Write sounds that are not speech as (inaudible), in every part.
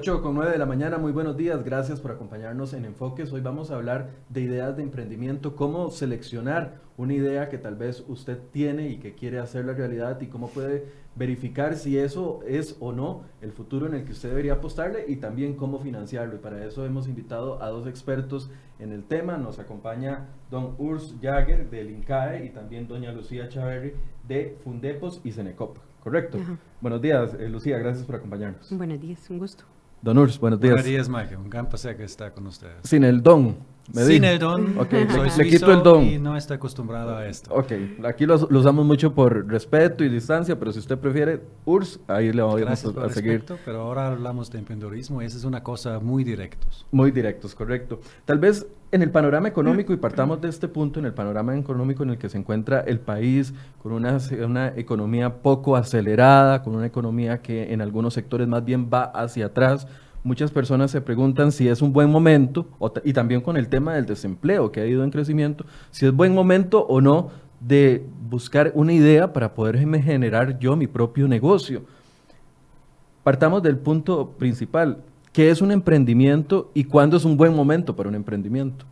8 con 9 de la mañana, muy buenos días, gracias por acompañarnos en Enfoques. Hoy vamos a hablar de ideas de emprendimiento, cómo seleccionar una idea que tal vez usted tiene y que quiere hacer la realidad y cómo puede verificar si eso es o no el futuro en el que usted debería apostarle y también cómo financiarlo. Y para eso hemos invitado a dos expertos en el tema. Nos acompaña don Urs Jagger del INCAE y también doña Lucía Chaverri de Fundepos y Senecop. ¿Correcto? Buenos días, eh, Lucía, gracias por acompañarnos. Buenos días, un gusto. Don Urs, buenos días. Buenos días, Mike. Un gran placer que está con ustedes. Sin el don. Me Sin el don. Ok, le, quito el don. Y no estoy acostumbrado a esto. Ok, aquí lo, usamos mucho por respeto y distancia, pero si usted prefiere URSS, ahí le vamos a, a seguir. pero ahora hablamos de emprendedorismo y esa es una cosa muy directos. Muy directos, correcto. Tal vez en el panorama económico, y partamos de este punto, en el panorama económico en el que se encuentra el país, con una, una economía poco acelerada, con una economía que en algunos sectores más bien va hacia atrás, muchas personas se preguntan si es un buen momento, y también con el tema del desempleo que ha ido en crecimiento, si es buen momento o no de buscar una idea para poder generar yo mi propio negocio. Partamos del punto principal, ¿qué es un emprendimiento y cuándo es un buen momento para un emprendimiento?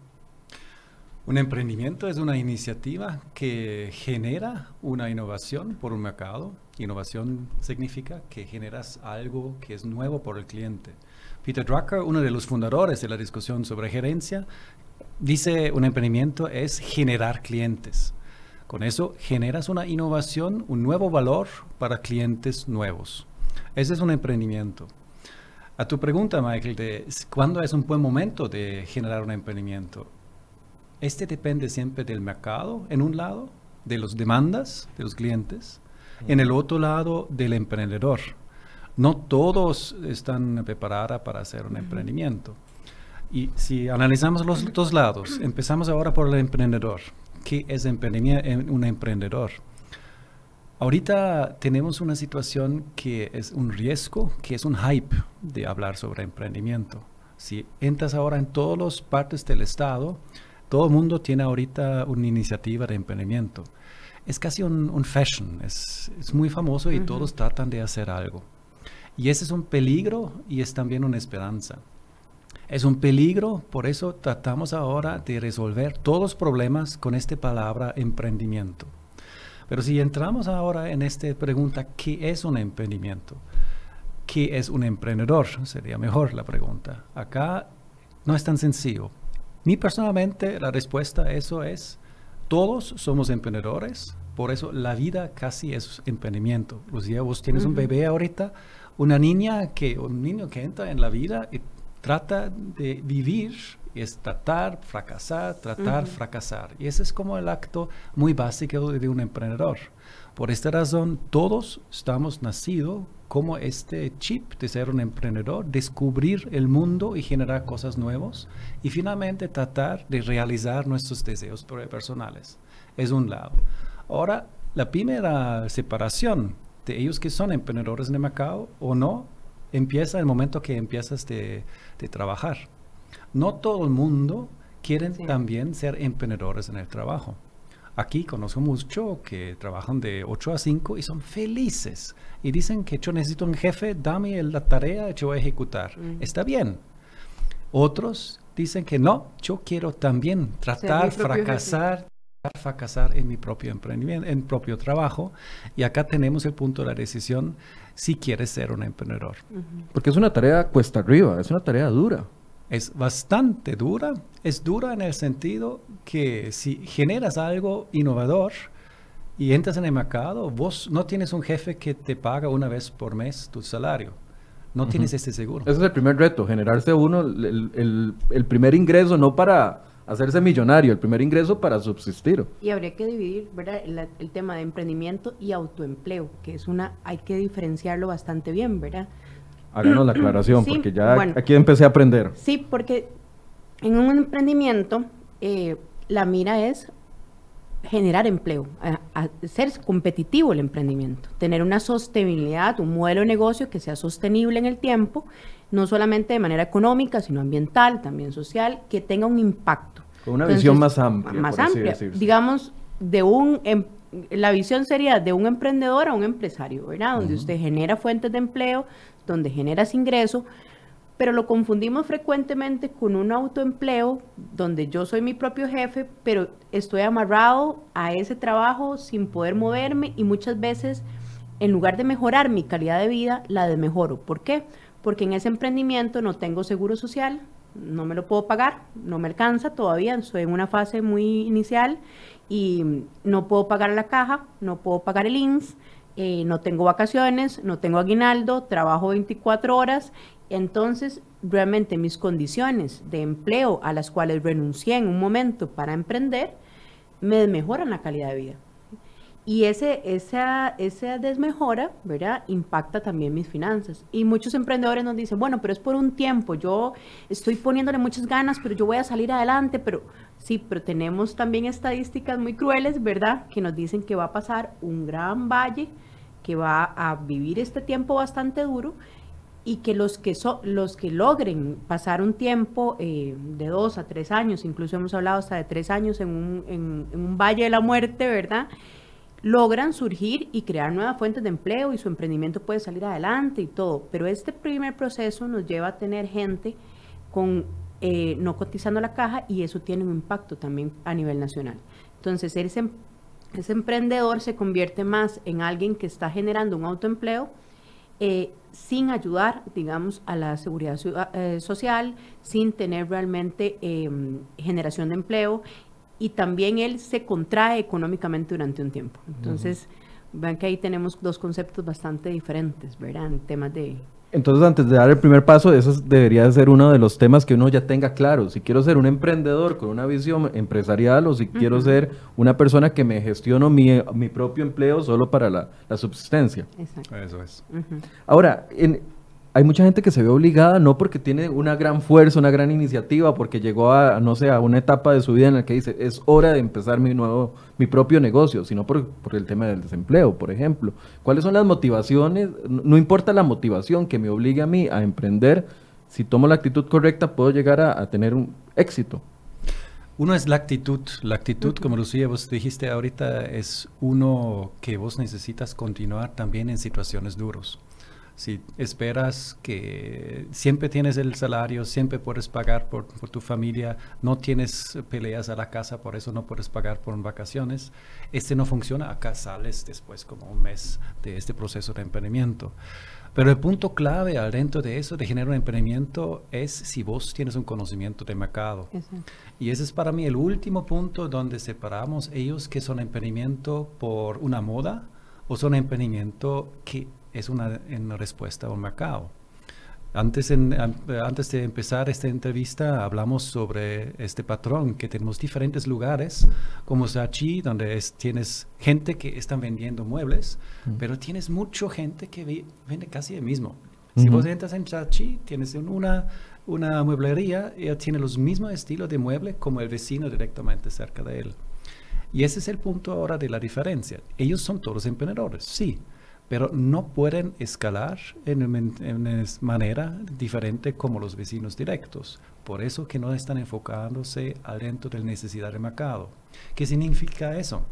Un emprendimiento es una iniciativa que genera una innovación por un mercado. Innovación significa que generas algo que es nuevo por el cliente. Peter Drucker, uno de los fundadores de la discusión sobre gerencia, dice un emprendimiento es generar clientes. Con eso generas una innovación, un nuevo valor para clientes nuevos. Ese es un emprendimiento. A tu pregunta, Michael, de cuándo es un buen momento de generar un emprendimiento. Este depende siempre del mercado, en un lado, de las demandas de los clientes, en el otro lado, del emprendedor. No todos están preparados para hacer un emprendimiento. Y si analizamos los dos lados, empezamos ahora por el emprendedor. ¿Qué es un emprendedor? Ahorita tenemos una situación que es un riesgo, que es un hype de hablar sobre emprendimiento. Si entras ahora en todas las partes del Estado, todo el mundo tiene ahorita una iniciativa de emprendimiento. Es casi un, fashion, es, muy famoso y todos tratan de hacer algo. Y ese es un peligro y es también una esperanza. Es un peligro, por eso tratamos ahora de resolver todos los problemas con esta palabra emprendimiento. Pero si entramos ahora en esta pregunta, ¿qué es un emprendimiento? ¿Qué es un emprendedor? Sería mejor la pregunta. Acá no es tan sencillo. Ni personalmente la respuesta a eso es, todos somos emprendedores, por eso la vida casi es emprendimiento. Lucía, vos tienes un bebé ahorita, una niña que, un niño que entra en la vida y trata de vivir, es tratar, fracasar, tratar, fracasar. Y ese es como el acto muy básico de un emprendedor. Por esta razón, todos estamos nacidos como este chip de ser un emprendedor, descubrir el mundo y generar cosas nuevas y finalmente tratar de realizar nuestros deseos personales. Es un lado. Ahora, la primera separación de ellos que son emprendedores en el mercado o no, empieza en el momento que empiezas de, trabajar. No todo el mundo quiere también ser emprendedores en el trabajo. Aquí conozco mucho que trabajan de 8 a 5 y son felices. Y dicen que yo necesito un jefe, dame la tarea, yo voy a ejecutar. Mm. Está bien. Otros dicen que no, yo quiero también tratar, fracasar, fracasar en mi propio emprendimiento, en propio trabajo. Y acá tenemos el punto de la decisión si quieres ser un emprendedor. Porque es una tarea cuesta arriba, es una tarea dura es bastante dura. Es dura en el sentido que si generas algo innovador y entras en el mercado, vos no tienes un jefe que te paga una vez por mes tu salario. No tienes este seguro. Ese es el primer reto, generarse uno el, el, primer ingreso, no para hacerse millonario, el primer ingreso para subsistir. Y habría que dividir ¿verdad? El, el, tema de emprendimiento y autoempleo, que es una, hay que diferenciarlo bastante bien, ¿verdad? Háganos la (clears throat) aclaración, porque ya aquí empecé a aprender. Sí, porque en un emprendimiento eh, la mira es generar empleo, ser competitivo el emprendimiento, tener una sostenibilidad, un modelo de negocio que sea sostenible en el tiempo, no solamente de manera económica, sino ambiental, también social, que tenga un impacto. Con una visión más amplia. Más amplia. Digamos, de un em, la visión sería de un emprendedor a un empresario, ¿verdad? Donde usted genera fuentes de empleo, donde generas ingreso, pero lo confundimos frecuentemente con un autoempleo donde yo soy mi propio jefe, pero estoy amarrado a ese trabajo sin poder moverme y muchas veces en lugar de mejorar mi calidad de vida, la desmejoro. ¿Por qué? Porque en ese emprendimiento no tengo seguro social, no me lo puedo pagar, no me alcanza todavía, estoy en una fase muy inicial y no puedo pagar la caja, no puedo pagar el INS, eh, no tengo vacaciones, no tengo aguinaldo, trabajo 24 horas entonces, realmente mis condiciones de empleo a las cuales renuncié en un momento para emprender, me mejoran la calidad de vida. Y ese, esa, esa desmejora, ¿verdad? Impacta también mis finanzas. Y muchos emprendedores nos dicen, bueno, pero es por un tiempo, yo estoy poniéndole muchas ganas, pero yo voy a salir adelante, pero sí, pero tenemos también estadísticas muy crueles, ¿verdad? Que nos dicen que va a pasar un gran valle, que va a vivir este tiempo bastante duro y que los que, los que logren pasar un tiempo eh, de dos a tres años, incluso hemos hablado hasta de tres años en un, en, un valle de la muerte, ¿verdad? logran surgir y crear nuevas fuentes de empleo y su emprendimiento puede salir adelante y todo. Pero este primer proceso nos lleva a tener gente con eh, no cotizando la caja y eso tiene un impacto también a nivel nacional. Entonces, ese, ese emprendedor se convierte más en alguien que está generando un autoempleo eh, sin ayudar, digamos, a la seguridad eh, social, sin tener realmente em, generación de empleo y también él se contrae económicamente durante un tiempo. Entonces, vean que ahí tenemos dos conceptos bastante diferentes, ¿verdad? En temas de entonces, antes de dar el primer paso, eso debería ser uno de los temas que uno ya tenga claro. Si quiero ser un emprendedor con una visión empresarial o si quiero ser una persona que me gestiono mi, propio empleo solo para la, subsistencia. Exacto. Eso es. Ahora, en, hay mucha gente que se ve obligada, no porque tiene una gran fuerza, una gran iniciativa, porque llegó a, no sé, a una etapa de su vida en la que dice, es hora de empezar mi nuevo, mi propio negocio, sino por, por el tema del desempleo, por ejemplo. ¿Cuáles son las motivaciones? No, importa la motivación que me obligue a mí a emprender, si tomo la actitud correcta, puedo llegar a, tener un éxito. Uno es la actitud. La actitud, como Lucía, vos dijiste ahorita, es uno que vos necesitas continuar también en situaciones duras. Si esperas que siempre tienes el salario, siempre puedes pagar por, tu familia, no tienes peleas a la casa, por eso no puedes pagar por vacaciones, este no funciona, acá sales después como un mes de este proceso de emprendimiento. Pero el punto clave dentro de eso, de generar un emprendimiento, es si vos tienes un conocimiento de mercado. Y ese es para mí el último punto donde separamos ellos que son emprendimiento por una moda o son emprendimiento que es una, en respuesta a un mercado. Antes, antes de empezar esta entrevista hablamos sobre este patrón, que tenemos diferentes lugares, como Sachi, donde tienes gente que están vendiendo muebles, pero tienes mucha gente que vende casi el mismo. Si vos entras en Sachi, tienes una, una mueblería, y tiene los mismos estilos de mueble como el vecino directamente cerca de él. Y ese es el punto ahora de la diferencia. Ellos son todos emprendedores, sí, pero no pueden escalar en una manera diferente como los vecinos directos. Por eso que no están enfocándose adentro de la necesidad de mercado. ¿Qué significa eso?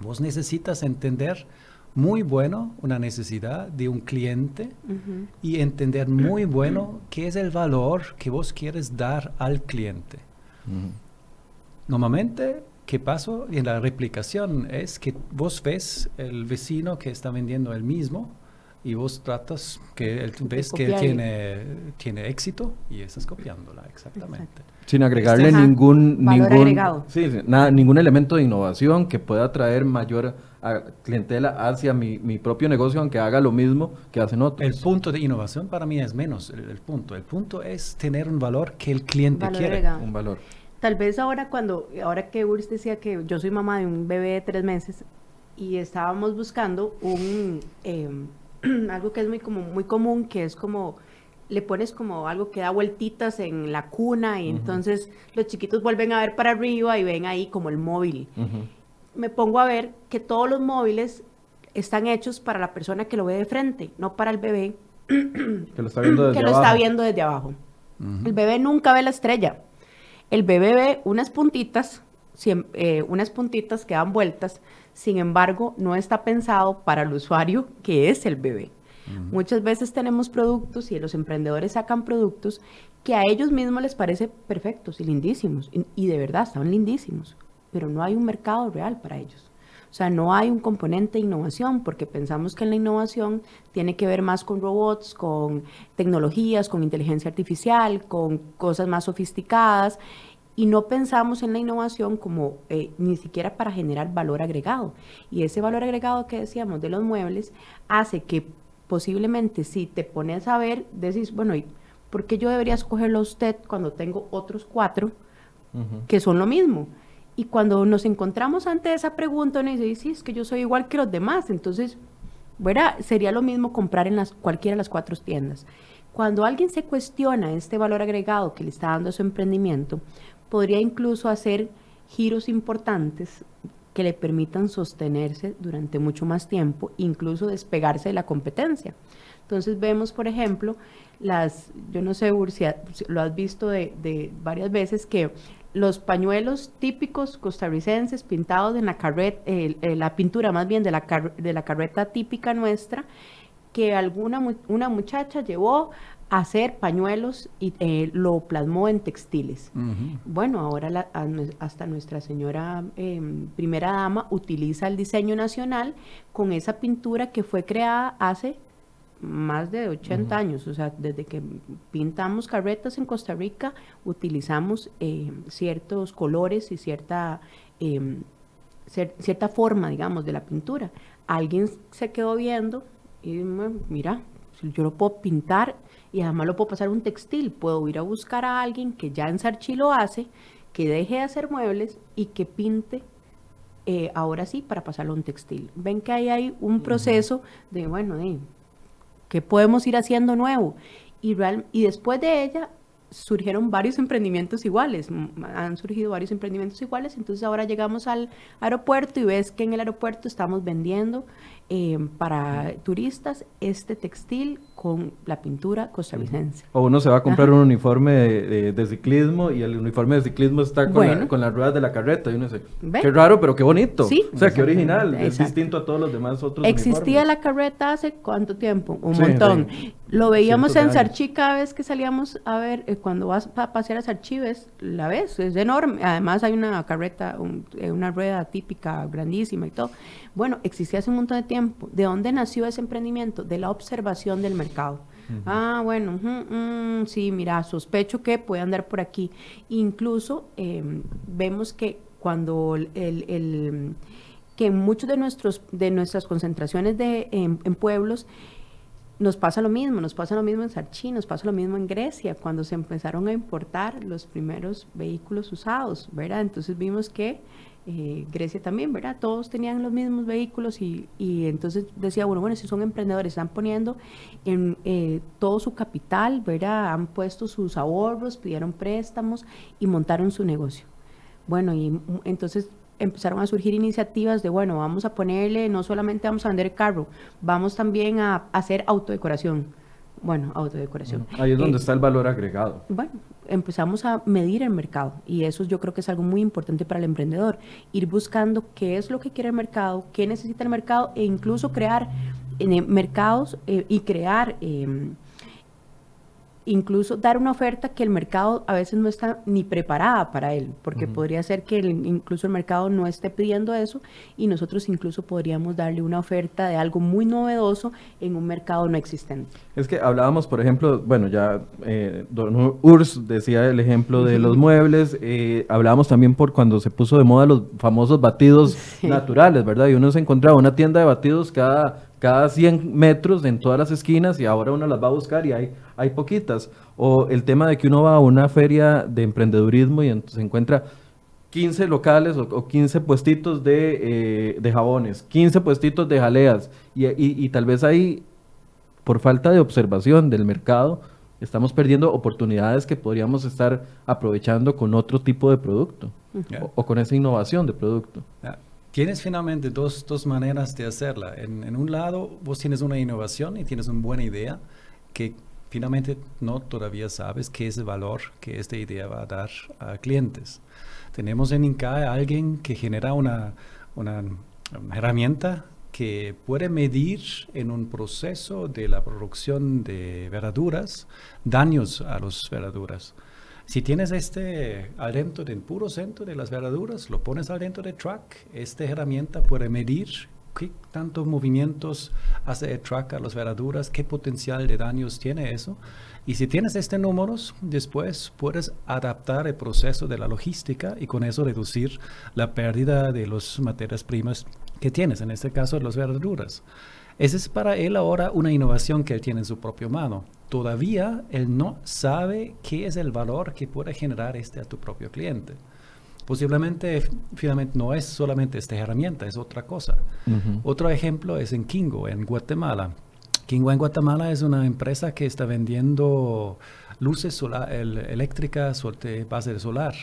Vos necesitas entender muy bueno una necesidad de un cliente y entender muy bueno qué es el valor que vos quieres dar al cliente. Normalmente ¿Qué pasó en la replicación? Es que vos ves el vecino que está vendiendo el mismo y vos tratas que ves que tiene, tiene éxito y estás copiándola exactamente. Sin agregarle ningún ningún sí, nada, ningún elemento de innovación que pueda traer mayor clientela hacia mi, mi, propio negocio aunque haga lo mismo que hacen otros. El punto de innovación para mí es menos el, punto. El punto es tener un valor que el cliente quiere. Un valor. Tal vez ahora cuando, ahora que Urs decía que yo soy mamá de un bebé de tres meses y estábamos buscando un, em, (clears throat) algo que es muy, como, muy común, que es como, le pones como algo que da vueltitas en la cuna y entonces los chiquitos vuelven a ver para arriba y ven ahí como el móvil. Me pongo a ver que todos los móviles están hechos para la persona que lo ve de frente, no para el bebé (clears throat) que lo está viendo desde que abajo. Lo está viendo desde abajo. El bebé nunca ve la estrella el bebé ve unas puntitas, eh, unas puntitas que dan vueltas, sin embargo, no está pensado para el usuario que es el bebé. Muchas veces tenemos productos y los emprendedores sacan productos que a ellos mismos les parece perfectos y lindísimos, y, y de verdad están lindísimos, pero no hay un mercado real para ellos. O sea, no hay un componente de innovación porque pensamos que en la innovación tiene que ver más con robots, con tecnologías, con inteligencia artificial, con cosas más sofisticadas y no pensamos en la innovación como eh, ni siquiera para generar valor agregado. Y ese valor agregado que decíamos de los muebles hace que posiblemente si te pones a ver, decís, bueno, ¿y por qué yo debería escogerlo a usted cuando tengo otros cuatro que son lo mismo? Y cuando nos encontramos ante esa pregunta, uno dice, sí, es que yo soy igual que los demás, entonces, bueno, sería lo mismo comprar en las, cualquiera de las cuatro tiendas. Cuando alguien se cuestiona este valor agregado que le está dando su emprendimiento, podría incluso hacer giros importantes que le permitan sostenerse durante mucho más tiempo, incluso despegarse de la competencia. Entonces vemos, por ejemplo, las, yo no sé, Ursia, lo has visto de, de varias veces, que los pañuelos típicos costarricenses pintados en la carreta, la pintura más bien de la, de la carreta típica nuestra, que alguna una muchacha llevó a hacer pañuelos y eh, lo plasmó en textiles. Bueno, ahora hasta nuestra señora em, primera dama utiliza el diseño nacional con esa pintura que fue creada hace más de 80 años, o sea, desde que pintamos carretas en Costa Rica, utilizamos eh, ciertos colores y cierta, em, cierta forma, digamos, de la pintura. Alguien se quedó viendo y mira, yo lo puedo pintar y además lo puedo pasar a un textil, puedo ir a buscar a alguien que ya en Sarchi lo hace, que deje de hacer muebles y que pinte eh, ahora sí para pasarlo a un textil. Ven que ahí hay un proceso de, bueno, de ¿Qué podemos ir haciendo nuevo? Y, después de ella surgieron varios emprendimientos iguales, han surgido varios emprendimientos iguales, entonces ahora llegamos al aeropuerto y ves que en el aeropuerto estamos vendiendo eh, para turistas este textil con la pintura costarricense. O uno se va a comprar un uniforme de, ciclismo y el uniforme de ciclismo está con, con las ruedas de la carreta y uno dice, qué raro, pero qué bonito. Sí, o sea, qué original, es distinto a todos los demás otros Existía la carreta hace cuánto tiempo, un montón. Lo veíamos en Sarchi cada vez que salíamos a ver, eh, cuando vas a pasear a Sarchi, ves, la ves, es enorme. Además hay una carreta, eh, una rueda típica grandísima y todo. Bueno, existía hace un montón de tiempo. ¿De dónde nació ese emprendimiento? De la observación del mercado. Ah, bueno, sí, mira, sospecho que puede andar por aquí. Incluso em, vemos que cuando el, que muchos de nuestros de nuestras concentraciones de en pueblos nos pasa lo mismo, nos pasa lo mismo en Sarchi, nos pasa lo mismo en Grecia, cuando se empezaron a importar los primeros vehículos usados, ¿verdad? Entonces vimos que eh, Grecia también, ¿verdad? Todos tenían los mismos vehículos y, y entonces decía, bueno, bueno, si son emprendedores, están poniendo en eh, todo su capital, ¿verdad? Han puesto sus ahorros, pidieron préstamos y montaron su negocio. Bueno, y entonces empezaron a surgir iniciativas de, bueno, vamos a ponerle, no solamente vamos a vender carro, vamos también a, hacer autodecoración. Bueno, autodecoración. Ahí es donde eh, está el valor agregado. Bueno, empezamos a medir el mercado y eso yo creo que es algo muy importante para el emprendedor, ir buscando qué es lo que quiere el mercado, qué necesita el mercado e incluso crear en mercados eh, y crear... Incluso dar una oferta que el mercado a veces no está ni preparada para él, porque podría ser que incluso el mercado no esté pidiendo eso y nosotros incluso podríamos darle una oferta de algo muy novedoso en un mercado no existente. Es que hablábamos, por ejemplo, bueno, ya eh, Don Urs decía el ejemplo de los muebles, eh, hablábamos también por cuando se puso de moda los famosos batidos (laughs) naturales, ¿verdad? Y uno se encontraba una tienda de batidos cada cada 100 metros en todas las esquinas y ahora uno las va a buscar y hay, hay poquitas. O el tema de que uno va a una feria de emprendedurismo y se encuentra 15 locales o, 15 puestitos de, eh, jabones, 15 puestitos de jaleas y, y, tal vez ahí, por falta de observación del mercado, estamos perdiendo oportunidades que podríamos estar aprovechando con otro tipo de producto o, con esa innovación de producto. Tienes finalmente dos, dos maneras de hacerla. En, en, un lado, vos tienes una innovación y tienes una buena idea que finalmente no todavía sabes qué es el valor que esta idea va a dar a clientes. Tenemos en INCAE a alguien que genera una, una, herramienta que puede medir en un proceso de la producción de verduras daños a las verduras. Si tienes este adentro del puro centro de las verduras, lo pones adentro del truck, esta herramienta puede medir qué tantos movimientos hace el truck a las verduras, qué potencial de daños tiene eso. Y si tienes este números, después puedes adaptar el proceso de la logística y con eso reducir la pérdida de las materias primas que tienes, en este caso las verduras. Esa es para él ahora una innovación que él tiene en su propia mano. Todavía él no sabe qué es el valor que puede generar este a tu propio cliente. Posiblemente, finalmente, no es solamente esta herramienta, es otra cosa. Otro ejemplo es en Kingo, en Guatemala. Kingo en Guatemala es una empresa que está vendiendo luces solar, eléctricas de base de solar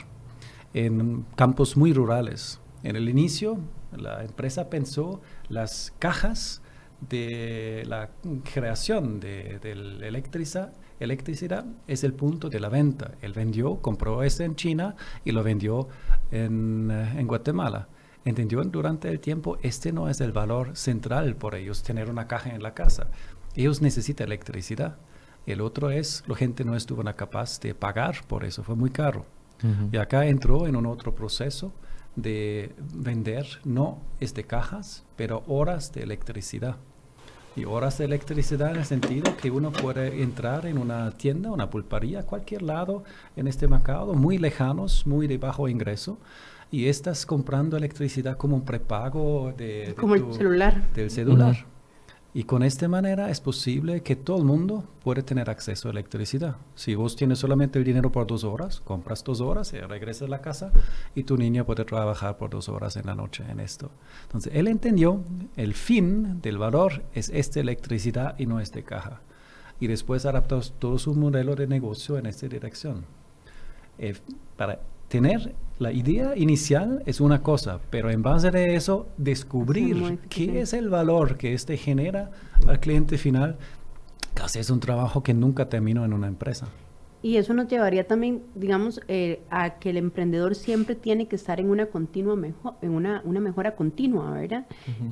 en campos muy rurales. En el inicio, la empresa pensó las cajas de la creación de, la electricidad, electricidad es el punto de la venta. Él vendió, compró ese en China y lo vendió en, eh, en Guatemala. Entendió durante el tiempo, este no es el valor central por ellos, tener una caja en la casa. Ellos necesitan electricidad. El otro es, la gente no estuvo capaz de pagar por eso, fue muy caro. Y acá entró en un otro proceso de vender, no es de cajas, pero horas de electricidad. Y horas de electricidad en el sentido que uno puede entrar en una tienda, una pulpería, cualquier lado en este mercado, muy lejanos, muy de bajo ingreso, y estás comprando electricidad como un prepago de, como el celular. del celular. Y con esta manera es posible que todo el mundo puede tener acceso a electricidad. Si vos tienes solamente el dinero por dos horas, compras dos horas y regresas a la casa y tu niño puede trabajar por dos horas en la noche en esto. Entonces, él entendió el fin del valor es esta electricidad y no esta caja. Y después adaptó todo su modelo de negocio en esta dirección. Eh, para tener la idea inicial es una cosa, pero en base de eso descubrir qué es el valor que este genera al cliente final, casi es un trabajo que nunca terminó en una empresa. Y eso nos llevaría también, digamos, eh, a que el emprendedor siempre tiene que estar en una continua mejor, en una, una mejora continua, ¿verdad?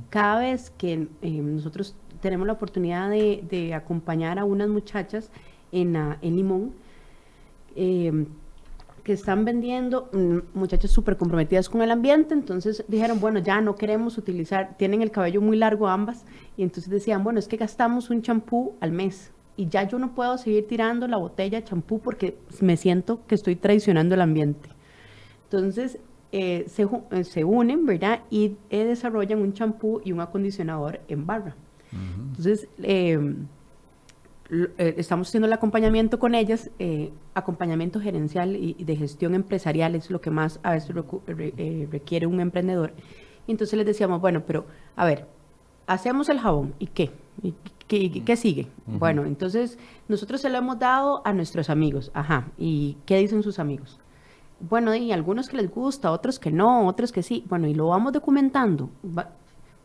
Cada vez que eh, nosotros tenemos la oportunidad de, acompañar a unas muchachas en, en Limón, eh, que están vendiendo, mm, muchachas súper comprometidas con el ambiente, entonces dijeron, bueno, ya no queremos utilizar, tienen el cabello muy largo ambas, y entonces decían, bueno, es que gastamos un champú al mes, y ya yo no puedo seguir tirando la botella de champú porque me siento que estoy traicionando el ambiente. Entonces, eh, se, eh, se, unen, ¿verdad? Y eh, desarrollan un champú y un acondicionador en barra. Entonces, em, eh, estamos haciendo el acompañamiento con ellas, eh, acompañamiento gerencial y, de gestión empresarial es lo que más a veces eh, requiere un emprendedor. Y entonces les decíamos, bueno, pero a ver, hacemos el jabón, ¿y qué? ¿Y qué, sigue? Bueno, entonces nosotros se lo hemos dado a nuestros amigos, ajá, ¿y qué dicen sus amigos? Bueno, y algunos que les gusta, otros que no, otros que sí. Bueno, y lo vamos documentando.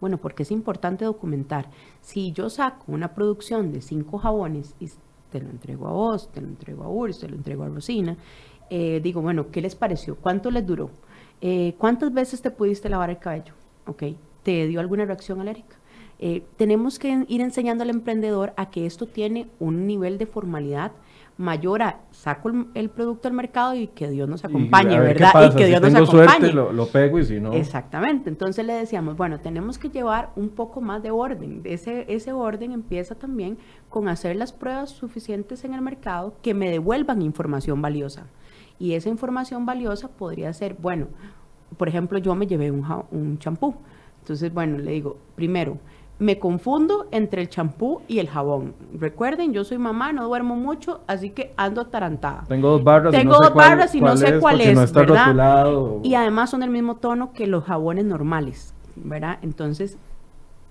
Bueno, porque es importante documentar. Si yo saco una producción de cinco jabones y te lo entrego a vos, te lo entrego a Urs, te lo entrego a Rosina, eh, digo, bueno, ¿qué les pareció? ¿Cuánto les duró? Eh, ¿Cuántas veces te pudiste lavar el cabello? ¿Ok? ¿Te dio alguna reacción alérgica? Eh, tenemos que ir enseñando al emprendedor a que esto tiene un nivel de formalidad mayor a saco el, producto al mercado y que Dios nos acompañe, ¿verdad? Y que Dios nos acompañe. Suerte, lo, pego y si no. Exactamente. Entonces le decíamos, bueno, tenemos que llevar un poco más de orden. Ese, ese orden empieza también con hacer las pruebas suficientes en el mercado que me devuelvan información valiosa. Y esa información valiosa podría ser, bueno, por ejemplo, yo me llevé un champú. Entonces, bueno, le digo, primero, me confundo entre el champú y el jabón. Recuerden, yo soy mamá, no duermo mucho, así que ando atarantada. Tengo dos barras, Tengo y no dos sé barras cuál, y no sé cuál es, ¿verdad? Y además son del mismo tono que los jabones normales, ¿verdad? Entonces,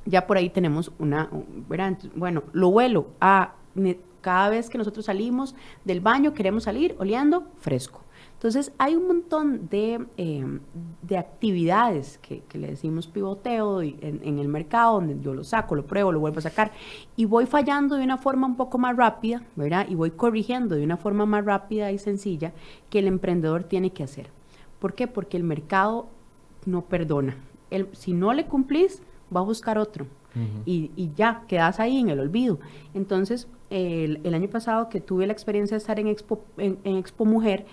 ya por ahí tenemos una, ¿verdad? Bueno, lo vuelo a cada vez que nosotros salimos del baño, queremos salir oliendo fresco. Entonces, hay un montón de, em, actividades que, le decimos pivoteo en, el mercado, donde yo lo saco, lo pruebo, lo vuelvo a sacar, y voy fallando de una forma un poco más rápida, ¿verdad? Y voy corrigiendo de una forma más rápida y sencilla que el emprendedor tiene que hacer. ¿Por qué? Porque el mercado no perdona. El, si no le cumplís, va a buscar otro. y, y, ya, quedas ahí en el olvido. Entonces, el, el, año pasado que tuve la experiencia de estar en Expo, en, Expo Mujer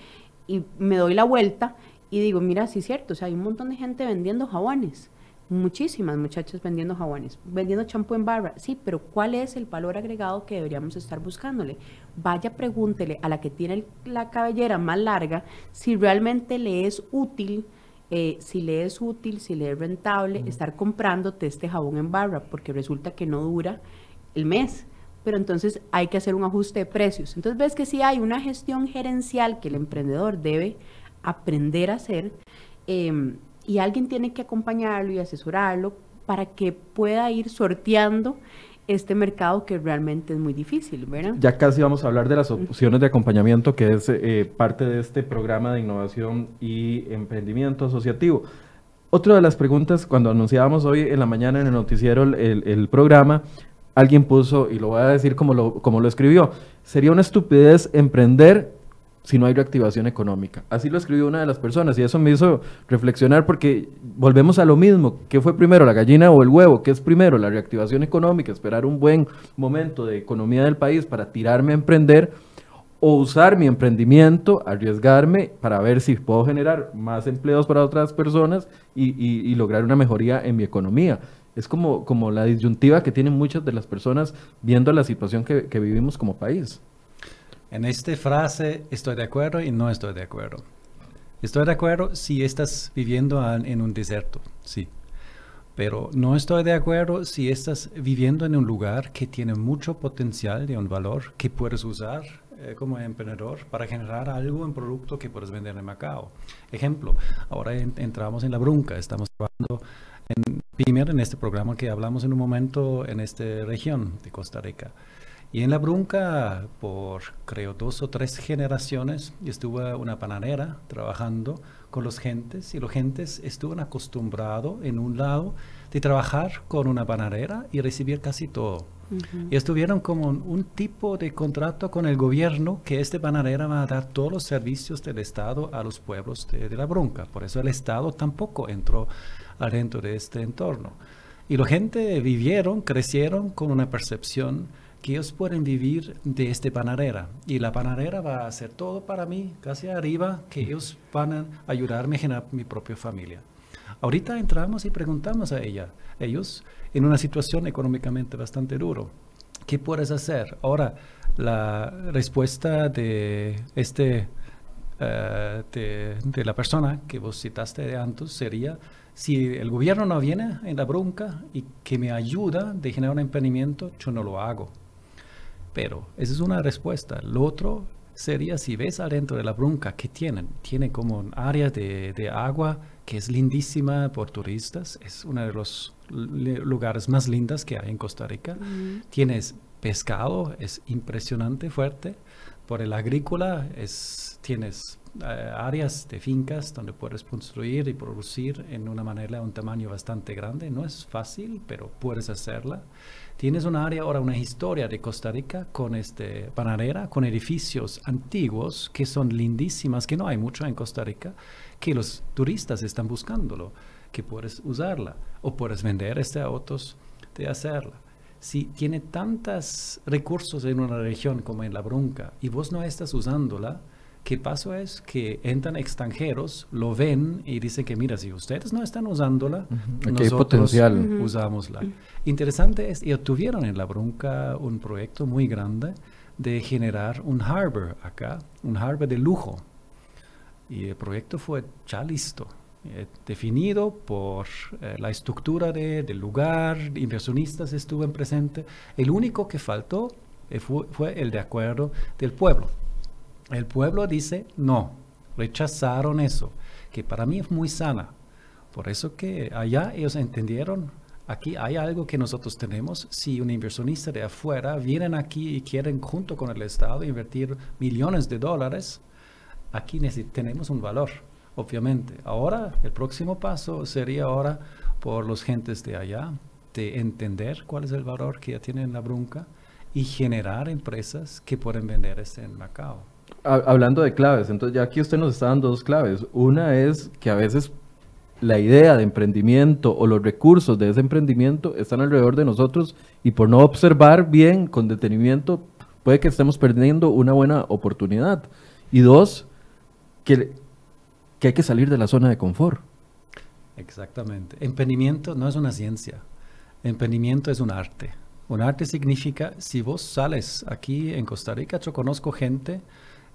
y me doy la vuelta y digo, mira, sí es cierto, o sea, hay un montón de gente vendiendo jabones muchísimas muchachas vendiendo jabones, vendiendo champú en barra. Sí, pero ¿cuál es el valor agregado que deberíamos estar buscándole? Vaya, pregúntele a la que tiene la cabellera más larga si realmente le es útil. Eh, si le es útil, si le es rentable estar comprándote este jabón en barra, porque resulta que no dura el mes pero entonces hay que hacer un ajuste de precios. Entonces ves que sí hay una gestión gerencial que el emprendedor debe aprender a hacer, eh, y alguien tiene que acompañarlo y asesorarlo para que pueda ir sorteando este mercado que realmente es muy difícil, ¿verdad? Ya casi vamos a hablar de las opciones de acompañamiento, que es eh, parte de este programa de innovación y emprendimiento asociativo. Otra de las preguntas, cuando anunciábamos hoy en la mañana en el noticiero el, el programa, alguien puso, y lo voy a decir como lo, como lo escribió, sería una estupidez emprender si no hay reactivación económica. Así lo escribió una de las personas y eso me hizo reflexionar porque volvemos a lo mismo. ¿Qué fue primero, la gallina o el huevo? ¿Qué es primero, la reactivación económica? Esperar un buen momento de economía del país para tirarme a emprender o usar mi emprendimiento, arriesgarme para ver si puedo generar más empleos para otras personas y, lograr una mejoría en mi economía. Es como, como la disyuntiva que tienen muchas de las personas viendo la situación que vivimos como país. En esta frase estoy de acuerdo y no estoy de acuerdo. Estoy de acuerdo si estás viviendo en un desierto, sí. Pero no estoy de acuerdo si estás viviendo en un lugar que tiene mucho potencial de un valor que puedes usar eh, como emprendedor para generar algo, un producto que puedes vender en Macao. Ejemplo, ahora entramos en la brunca, estamos trabajando en, primero en este programa que hablamos en un momento en esta región de Costa Rica. Y en la Brunca, por creo dos o tres generaciones, estuve una panadera trabajando con los gentes y los gentes estuvieron acostumbrados en un lado de trabajar con una panadera y recibir casi todo. Y estuvieron como un, tipo de contrato con el gobierno que este panadera va a dar todos los servicios del Estado a los pueblos de, la Brunca. Por eso el Estado tampoco entró adentro de este entorno. Y la gente vivieron, crecieron con una percepción que ellos pueden vivir de esta panadera. Y la panadera va a hacer todo para mí, casi arriba, que ellos van a ayudarme a generar mi propia familia. Ahorita entramos y preguntamos a ella, ellos, en una situación económicamente bastante duro, ¿qué puedes hacer? Ahora, la respuesta de este eh, de, la persona que vos citaste de antes sería si el gobierno no viene en la bronca y que me ayuda de generar un emprendimiento, yo no lo hago. Pero esa es una respuesta. Lo otro sería si ves adentro de la brunca que tienen, tiene como un área de, de agua que es lindísima por turistas, es uno de los lugares más lindos que hay en Costa Rica. Tienes pescado, es impresionante, fuerte. Por el agrícola es, tienes eh, áreas de fincas donde puedes construir y producir en una manera, un tamaño bastante grande. No es fácil, pero puedes hacerla. Tienes un área, ahora una historia de Costa Rica con este panadera, con edificios antiguos que son lindísimas, que no hay mucho en Costa Rica, que los turistas están buscándolo, que puedes usarla o puedes vender este a otros de hacerla. Si tiene tantos recursos en una región como en la Brunca y vos no estás usándola, ¿Qué pasa es que entran extranjeros, lo ven y dicen que, mira, si ustedes no están usándola, nosotros potencial. usámosla. Interesante es, ellos tuvieron en La Brunca un proyecto muy grande de generar un harbor acá, un harbor de lujo. Y el proyecto fue ya listo, eh, definido por eh, la estructura de, del lugar, inversionistas estuvieron presentes. El único que faltó eh, fue el de acuerdo del pueblo. El pueblo dice no, rechazaron eso, que para mí es muy sana. Por eso que allá ellos entendieron, aquí hay algo que nosotros tenemos. Si un inversionista de afuera vienen aquí y quieren junto con el Estado invertir millones de dólares, aquí tenemos un valor, obviamente. Ahora, el próximo paso sería ahora por los gentes de allá, de entender cuál es el valor que ya tienen en la brunca y generar empresas que pueden vender este en Macao hablando de claves, entonces ya aquí usted nos está dando dos claves. Una es que a veces la idea de emprendimiento o los recursos de ese emprendimiento están alrededor de nosotros y por no observar bien, con detenimiento, puede que estemos perdiendo una buena oportunidad. Y dos, que, que hay que salir de la zona de confort. Exactamente. Emprendimiento no es una ciencia. Emprendimiento es un arte. Un arte significa, si vos sales aquí en Costa Rica, yo conozco gente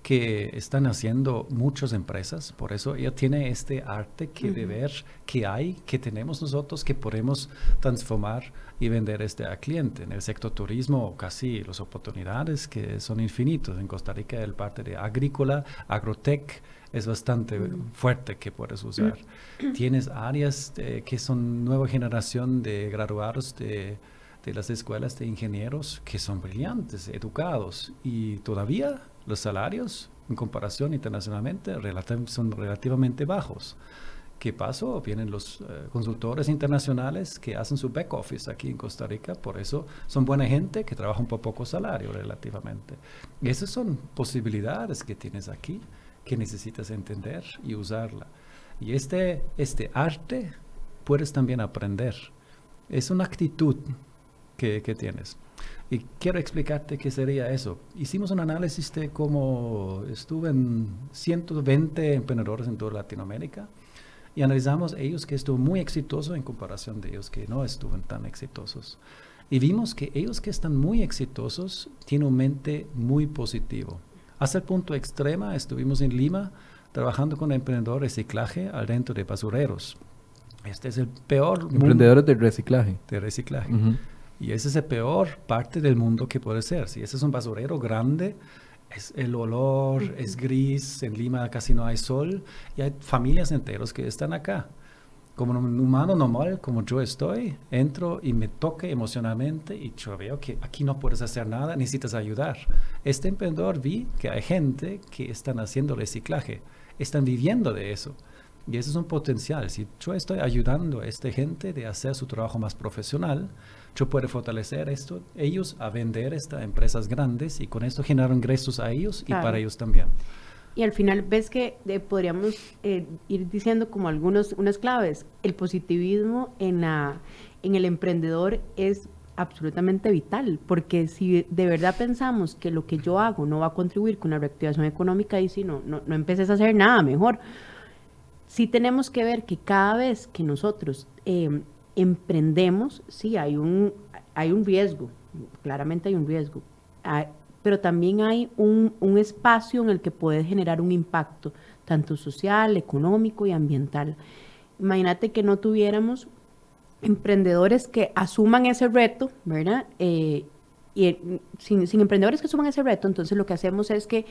que están haciendo muchas empresas, por eso ella tiene este arte que de ver que hay, que tenemos nosotros, que podemos transformar y vender este al cliente. En el sector turismo, casi las oportunidades que son infinitos. En Costa Rica, el parte de agrícola, agrotech, es bastante fuerte que puedes usar. Tienes áreas que son nueva generación de graduados de de las escuelas de ingenieros que son brillantes, educados y todavía los salarios en comparación internacionalmente son relativamente bajos. ¿Qué pasó? Vienen los eh, consultores internacionales que hacen su back office aquí en Costa Rica, por eso son buena gente que trabajan por poco salario relativamente. Y esas son posibilidades que tienes aquí que necesitas entender y usarla. Y este, este arte puedes también aprender. Es una actitud que, tienes. Y quiero explicarte qué sería eso. Hicimos un análisis de cómo estuve en 120 emprendedores en toda Latinoamérica y analizamos ellos que estuvo muy exitoso en comparación de ellos que no estuvieron tan exitosos. Y vimos que ellos que están muy exitosos tienen un mente muy positivo. Hasta el punto extrema estuvimos en Lima trabajando con emprendedores de reciclaje al dentro de basureros. Este es el peor... Emprendedores de reciclaje. De reciclaje. Y ese es el peor parte del mundo que puede ser. Si ese es un basurero grande, es el olor es gris, en Lima casi no hay sol y hay familias enteras que están acá. Como un humano normal, como yo estoy, entro y me toque emocionalmente y yo veo que aquí no puedes hacer nada, necesitas ayudar. Este emprendedor vi que hay gente que están haciendo reciclaje, están viviendo de eso. Y ese es un potencial. Si yo estoy ayudando a esta gente de hacer su trabajo más profesional, yo puedo fortalecer esto, ellos a vender estas empresas grandes y con esto generar ingresos a ellos y para ellos también. Y al final ves que eh, podríamos eh, ir diciendo como algunos unas claves. El positivismo en, la, en el emprendedor es absolutamente vital, porque si de verdad pensamos que lo que yo hago no va a contribuir con la reactivación económica, y si no, no, no empeces a hacer nada mejor. Sí tenemos que ver que cada vez que nosotros eh, emprendemos, sí, hay un, hay un riesgo, claramente hay un riesgo, ah, pero también hay un, espacio en el que puede generar un impacto, tanto social, económico y ambiental. Imagínate que no tuviéramos emprendedores que asuman ese reto, ¿verdad? Eh, y eh, sin, sin, emprendedores que asuman ese reto, entonces lo que hacemos es que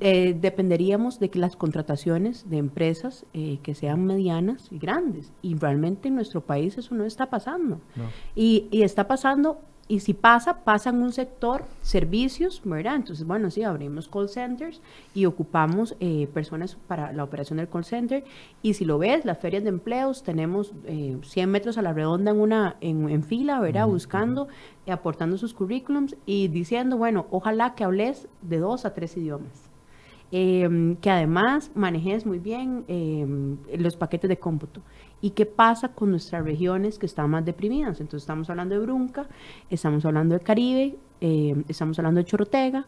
eh, dependeríamos de que las contrataciones de empresas eh, que sean medianas y grandes. Y realmente en nuestro país eso no está pasando. Y, y, está pasando, y si pasa, pasa en un sector servicios, ¿verdad? Entonces, bueno, sí, abrimos call centers y ocupamos eh, personas para la operación del call center. Y si lo ves, las ferias de empleos, tenemos 100 metros a la redonda en, una, en, fila, ¿verdad? Buscando aportando sus currículums y diciendo, bueno, ojalá que hables de dos a tres idiomas. Em, que además manejes muy bien em, los paquetes de cómputo. ¿Y qué pasa con nuestras regiones que están más deprimidas? Entonces estamos hablando de Brunca, estamos hablando de Caribe, em, estamos hablando de Chorotega.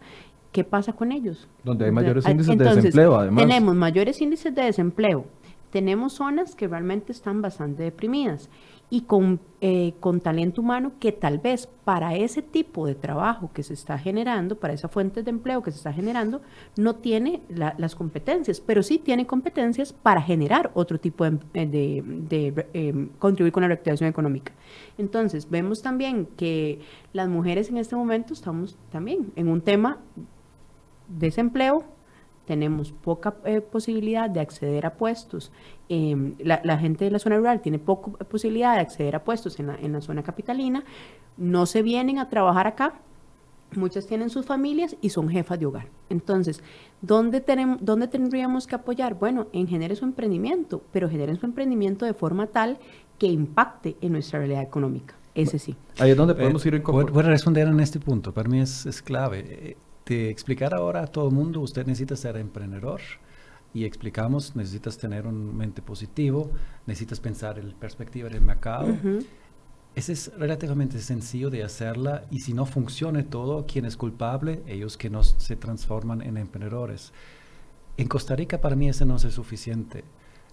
¿Qué pasa con ellos? Donde hay mayores índices de desempleo, además. Tenemos mayores índices de desempleo. Tenemos zonas que realmente están bastante deprimidas y con, eh, con talento humano que tal vez para ese tipo de trabajo que se está generando, para esa fuente de empleo que se está generando, no tiene las competencias, pero sí tiene competencias para generar otro tipo de, de, em, contribuir con la reactivación económica. Entonces, vemos también que las mujeres en este momento estamos también en un tema desempleo tenemos poca eh, posibilidad de acceder a puestos. Em, la, gente de la zona rural tiene poca posibilidad de acceder a puestos en la, en la zona capitalina, no se vienen a trabajar acá, muchas tienen sus familias y son jefas de hogar. Entonces, ¿dónde, tenemos, ¿dónde tendríamos que apoyar? Bueno, en generar su emprendimiento, pero generen su emprendimiento de forma tal que impacte en nuestra realidad económica. Ese sí. Ahí es donde podemos ir en voy, voy a responder en este punto. Para mí es, es clave explicar ahora a todo el mundo, usted necesita ser emprendedor, y explicamos, necesitas tener un mente positivo, necesitas pensar en perspectiva del mercado. Ese es relativamente sencillo de hacerla y si no funciona todo, ¿quién es culpable? Ellos que no se transforman en emprendedores. En Costa Rica para mí ese no es suficiente.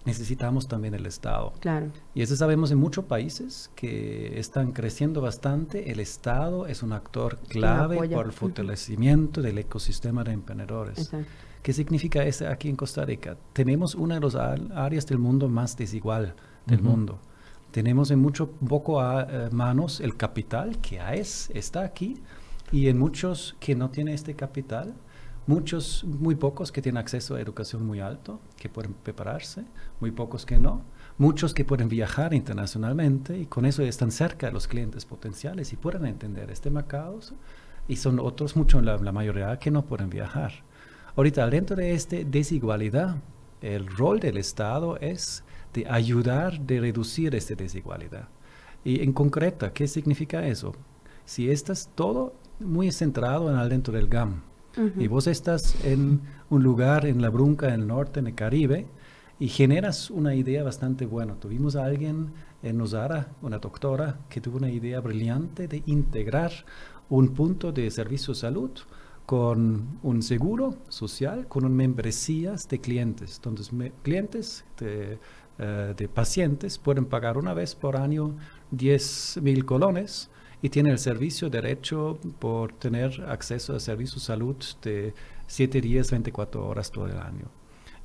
Necesitamos también el Estado. Claro. Y eso sabemos en muchos países que están creciendo bastante. El Estado es un actor clave por el fortalecimiento del ecosistema de emprendedores. Exacto. ¿Qué significa eso aquí en Costa Rica? Tenemos una de las áreas del mundo más desigual del mundo. Tenemos en mucho poco a, eh, manos el capital que es, está aquí y en muchos que no tienen este capital, muchos, muy pocos que tienen acceso a educación muy alto, que pueden prepararse, muy pocos que no, muchos que pueden viajar internacionalmente y con eso están cerca de los clientes potenciales y pueden entender este mercado y son otros, muchos, la, mayoría que no pueden viajar. Ahorita, dentro de esta desigualdad, el rol del Estado es de ayudar, de reducir esta desigualdad. Y en concreto, ¿qué significa eso? Si estás todo muy centrado en dentro del GAM y vos estás en un lugar en la Brunca, en el norte, en el Caribe, y generas una idea bastante buena. Tuvimos a alguien en Nosara, una doctora, que tuvo una idea brillante de integrar un punto de servicio de salud con un seguro social, con un membresías de clientes. Entonces, clientes de, eh, de, pacientes pueden pagar una vez por año 10 mil colones y tienen el servicio derecho por tener acceso a servicio de salud de 7 días, 24 horas todo el año.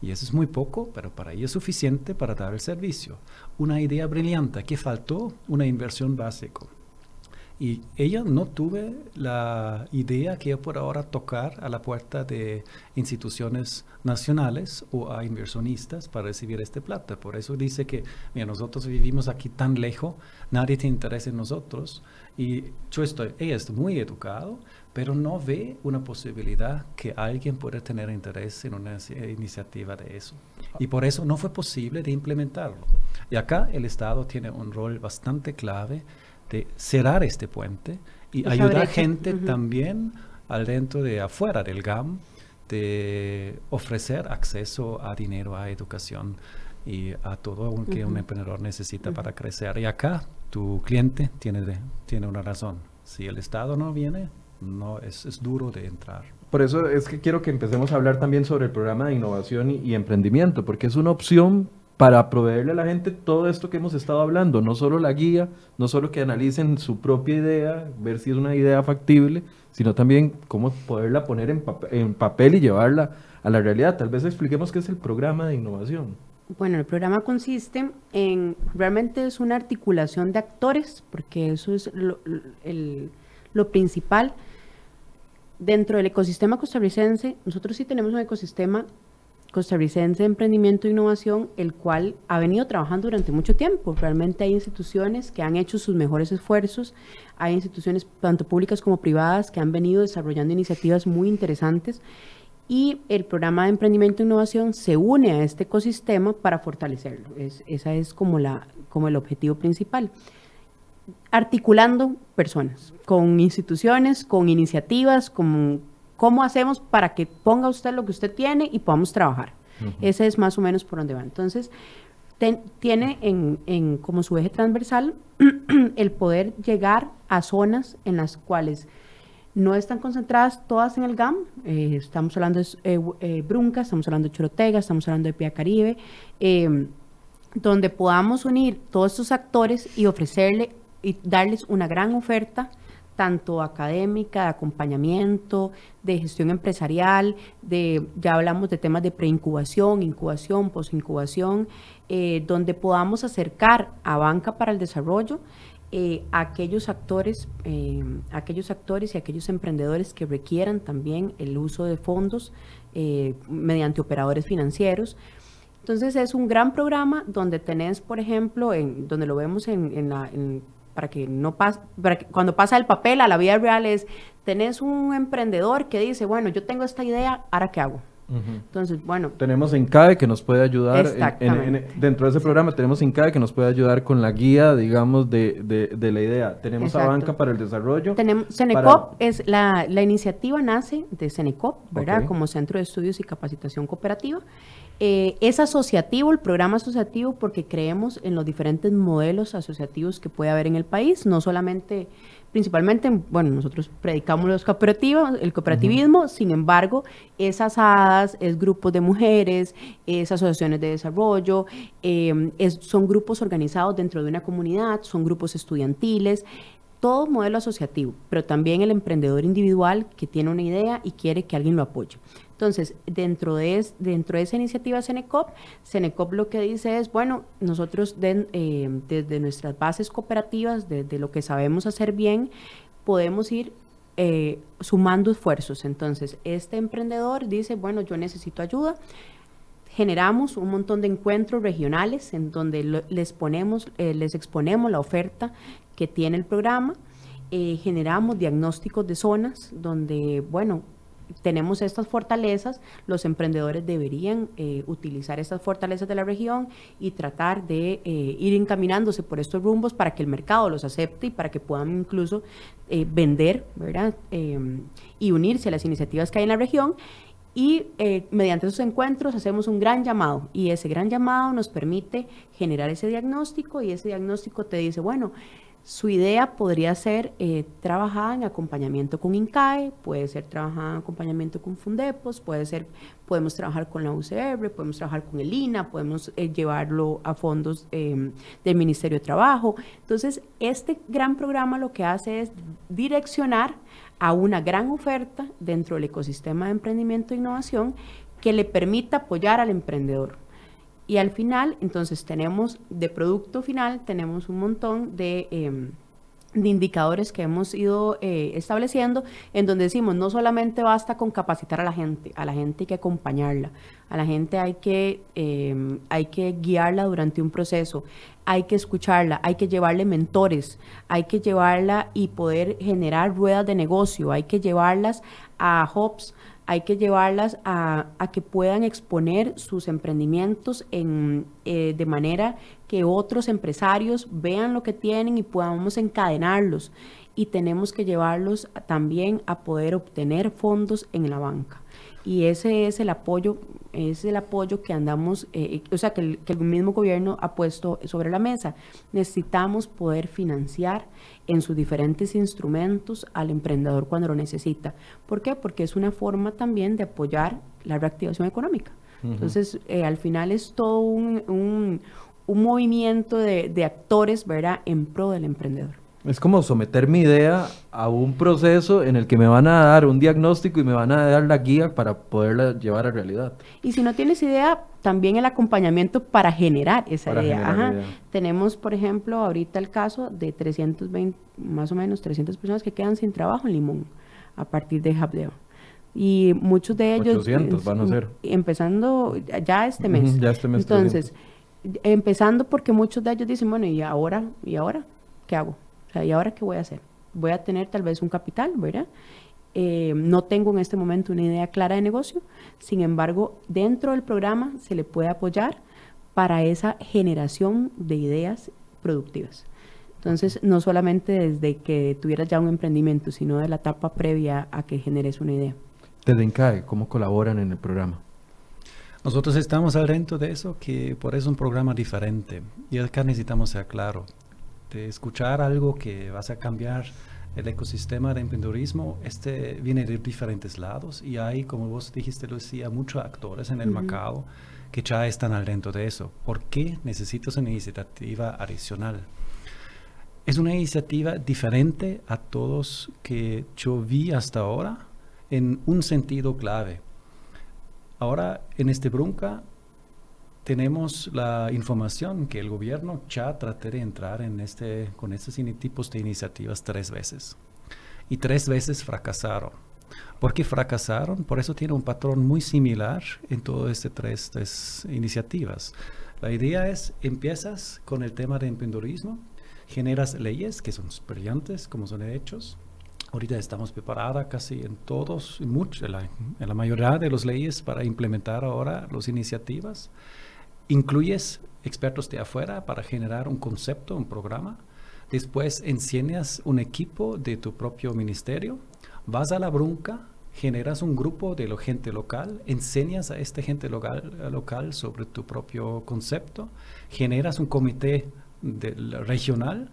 Y eso es muy poco, pero para ellos es suficiente para dar el servicio. Una idea brillante. ¿Qué faltó? Una inversión básica. Y ella no tuve la idea que yo por ahora tocar a la puerta de instituciones nacionales o a inversionistas para recibir este plata. Por eso dice que, mira, nosotros vivimos aquí tan lejos, nadie tiene interés en nosotros. Y yo estoy, ella es muy educado, pero no ve una posibilidad que alguien pueda tener interés en una iniciativa de eso. Y por eso no fue posible de implementarlo. Y acá el Estado tiene un rol bastante clave de cerrar este puente y ayudar a gente también al dentro de afuera del GAM de ofrecer acceso a dinero, a educación y a todo lo que un emprendedor necesita para crecer. Y acá tu cliente tiene, tiene una razón. Si el Estado no viene, no es, es, duro de entrar. Por eso es que quiero que empecemos a hablar también sobre el programa de innovación y emprendimiento, porque es una opción para proveerle a la gente todo esto que hemos estado hablando, no solo la guía, no solo que analicen su propia idea, ver si es una idea factible, sino también cómo poderla poner en, en papel y llevarla a la realidad. Tal vez expliquemos qué es el programa de innovación. Bueno, el programa consiste en, realmente es una articulación de actores, porque eso es lo, lo principal. Dentro del ecosistema costarricense, nosotros sí tenemos un ecosistema costarricense de Emprendimiento e Innovación, el cual ha venido trabajando durante mucho tiempo. Realmente hay instituciones que han hecho sus mejores esfuerzos, hay instituciones tanto públicas como privadas que han venido desarrollando iniciativas muy interesantes y el programa de Emprendimiento e Innovación se une a este ecosistema para fortalecerlo. Es, esa es como, la, como el objetivo principal articulando personas, con instituciones, con iniciativas, con ¿Cómo hacemos para que ponga usted lo que usted tiene y podamos trabajar? Ese es más o menos por donde va. Entonces, tiene en, como su eje transversal (clears throat) el poder llegar a zonas en las cuales no están concentradas todas en el GAM. Eh, estamos hablando de eh, eh, Brunca, estamos hablando de Chorotega, estamos hablando de Pia Caribe, donde podamos unir todos estos actores y ofrecerle y darles una gran oferta tanto académica, de acompañamiento, de gestión empresarial, de, ya hablamos de temas de preincubación, incubación, posincubación, donde podamos acercar a banca para el desarrollo eh, aquellos actores, eh, aquellos actores y aquellos emprendedores que requieran también el uso de fondos mediante operadores financieros. Entonces es un gran programa donde tenés, por ejemplo, en, donde lo vemos en, en la, en, para que no pase, para que cuando pasa el papel a la vida real es, tenés un emprendedor que dice, bueno, yo tengo esta idea, ¿ahora qué hago? Entonces, bueno. Tenemos INCAE que nos puede ayudar. dentro de ese programa tenemos INCAE que nos puede ayudar con la guía, digamos, de, de, la idea. Tenemos a Banca para el Desarrollo. Tenemos, Cenecop es la, la, iniciativa nace de Cenecop, ¿verdad? Como Centro de Estudios y Capacitación Cooperativa. Eh, es asociativo el programa asociativo porque creemos en los diferentes modelos asociativos que puede haber en el país, no solamente principalmente, bueno, nosotros predicamos los cooperativos, el cooperativismo, sin embargo, esas hadas, es grupos de mujeres, es asociaciones de desarrollo, em, son grupos organizados dentro de una comunidad, son grupos estudiantiles, todo modelo asociativo, pero también el emprendedor individual que tiene una idea y quiere que alguien lo apoye. Entonces, dentro de, dentro de esa iniciativa Cenecop, Cenecop lo que dice es, bueno, nosotros eh, desde nuestras bases cooperativas, desde lo que sabemos hacer bien, podemos ir eh, sumando esfuerzos. Entonces, este emprendedor dice, bueno, yo necesito ayuda. Generamos un montón de encuentros regionales en donde les ponemos, eh, les exponemos la oferta que tiene el programa. generamos diagnósticos de zonas donde, bueno, tenemos estas fortalezas, los emprendedores deberían eh, utilizar estas fortalezas de la región y tratar de eh, ir encaminándose por estos rumbos para que el mercado los acepte y para que puedan incluso eh, vender ¿verdad? y unirse a las iniciativas que hay en la región. Y mediante esos encuentros hacemos un gran llamado y ese gran llamado nos permite generar ese diagnóstico y ese diagnóstico te dice, bueno, su idea podría ser eh, trabajada en acompañamiento con INCAE, puede ser trabajada en acompañamiento con Fundepos, puede ser, podemos trabajar con la UCR, podemos trabajar con el INA, podemos eh, llevarlo a fondos em, del Ministerio de Trabajo. Entonces, este gran programa lo que hace es direccionar a una gran oferta dentro del ecosistema de emprendimiento e innovación que le permita apoyar al emprendedor. Y al final, entonces tenemos de producto final, tenemos un montón de, em, de indicadores que hemos ido eh, estableciendo, en donde decimos, no solamente basta con capacitar a la gente, a la gente hay que acompañarla, a la gente hay que, em, hay que guiarla durante un proceso, hay que escucharla, hay que llevarle mentores, hay que llevarla y poder generar ruedas de negocio, hay que llevarlas a hubs, hay que llevarlas a, que puedan exponer sus emprendimientos en, eh, de manera que otros empresarios vean lo que tienen y podamos encadenarlos. Y tenemos que llevarlos también a poder obtener fondos en la banca. Y ese es el apoyo, es el apoyo que andamos, eh, o sea, que el, que el mismo gobierno ha puesto sobre la mesa. Necesitamos poder financiar en sus diferentes instrumentos al emprendedor cuando lo necesita. ¿Por qué? Porque es una forma también de apoyar la reactivación económica. Entonces, eh, al final es todo un, un, movimiento de, de actores, ¿verdad?, en pro del emprendedor. Es como someter mi idea a un proceso en el que me van a dar un diagnóstico y me van a dar la guía para poderla llevar a realidad. Y si no tienes idea, también el acompañamiento para generar esa idea. Tenemos, por ejemplo, ahorita el caso de 320, más o menos 300 personas que quedan sin trabajo en Limón a partir de Hableo. Y muchos de ellos... 800 van a ser. Empezando ya este mes. ya este mes. Entonces, empezando porque muchos de ellos dicen, bueno, ¿y ahora? ¿Y ahora? ¿Qué hago? ¿Y ahora qué voy a hacer? Voy a tener tal vez un capital, ¿verdad? Eh, no tengo en este momento una idea clara de negocio, sin embargo, dentro del programa se le puede apoyar para esa generación de ideas productivas. Entonces, no solamente desde que tuvieras ya un emprendimiento, sino de la etapa previa a que generes una idea. Desde INCAE, ¿cómo colaboran en el programa? Nosotros estamos al dentro de eso, que por eso es un programa diferente. Y acá necesitamos ser claros de escuchar algo que vas a cambiar el ecosistema de emprendedurismo, este viene de diferentes lados y hay, como vos dijiste, Lucía, muchos actores en el mercado que ya están al dentro de eso. ¿Por qué necesitas una iniciativa adicional? Es una iniciativa diferente a todos que yo vi hasta ahora en un sentido clave. Ahora, en este Brunca, tenemos la información que el gobierno ya trató de entrar en este, con estos tipos de iniciativas tres veces. Y tres veces fracasaron. ¿Por qué fracasaron? Por eso tiene un patrón muy similar en todas estas tres, tres, iniciativas. La idea es, empiezas con el tema de emprendedurismo, generas leyes que son brillantes, como son hechos. Ahorita estamos preparados casi en todos, en, mucho, en, la, en la mayoría de las leyes para implementar ahora las iniciativas incluyes expertos de afuera para generar un concepto, un programa. Después enseñas un equipo de tu propio ministerio. Vas a la brunca generas un grupo de la gente local, enseñas a esta gente local, sobre tu propio concepto, generas un comité regional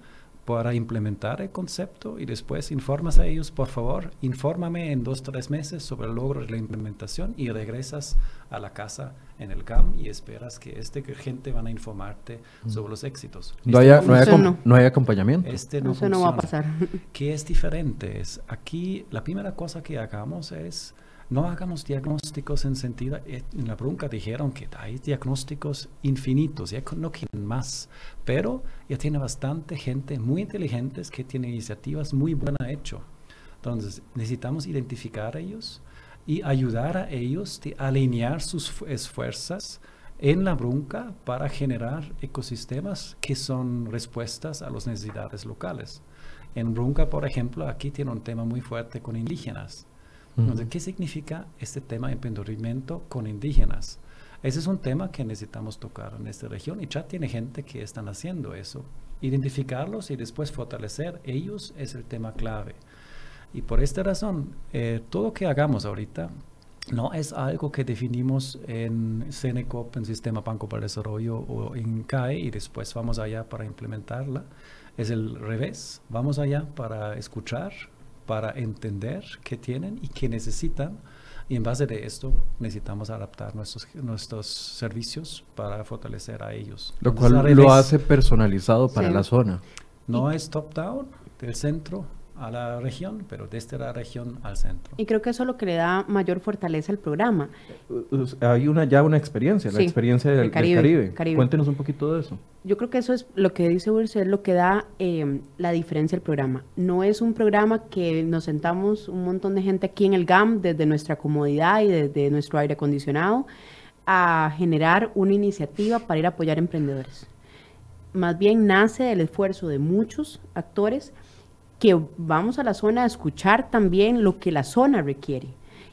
para implementar el concepto y después informas a ellos, por favor, infórmame en dos, tres meses sobre el logro de la implementación y regresas a la casa en el GAM y esperas que este gente van a informarte sobre los éxitos. No, Este hay, no, hay, no. no hay acompañamiento. este no Eso no va a pasar. ¿Qué es diferente? Es aquí la primera cosa que hagamos es no hagamos diagnósticos en sentido, eh, en la brunca dijeron que hay diagnósticos infinitos, ya no quieren más, pero ya tiene bastante gente muy inteligentes que tiene iniciativas muy buenas hecho. Entonces necesitamos identificar a ellos y ayudar a ellos de alinear sus fu- esfuerzos en la brunca para generar ecosistemas que son respuestas a las necesidades locales. En Brunca, por ejemplo, aquí tiene un tema muy fuerte con indígenas. Entonces, ¿qué significa este tema de emprendimiento con indígenas? Ese es un tema que necesitamos tocar en esta región y ya tiene gente que están haciendo eso. Identificarlos y después fortalecer ellos es el tema clave. Y por esta razón, eh, todo lo que hagamos ahorita no es algo que definimos en Senecop, en Sistema Banco para el Desarrollo o en CAE y después vamos allá para implementarla. Es el revés. Vamos allá para escuchar, para entender qué tienen y qué necesitan. Y en base de esto necesitamos adaptar nuestros, nuestros servicios para fortalecer a ellos. Lo Entonces, al cual lo hace personalizado para Sí. la zona. No es top-down, del centro a la región, pero desde la región al centro. Y creo que eso es lo que le da mayor fortaleza al programa. Hay una, ya una experiencia, la Sí, experiencia del, del del Caribe, Caribe. Caribe. Cuéntenos un poquito de eso. Yo creo que eso es lo que dice Urso, es lo que da eh, la diferencia del programa. No es un programa que nos sentamos un montón de gente aquí en el GAM desde nuestra comodidad y desde nuestro aire acondicionado a generar una iniciativa para ir a apoyar emprendedores. Más bien nace del esfuerzo de muchos actores que vamos a la zona a escuchar también lo que la zona requiere.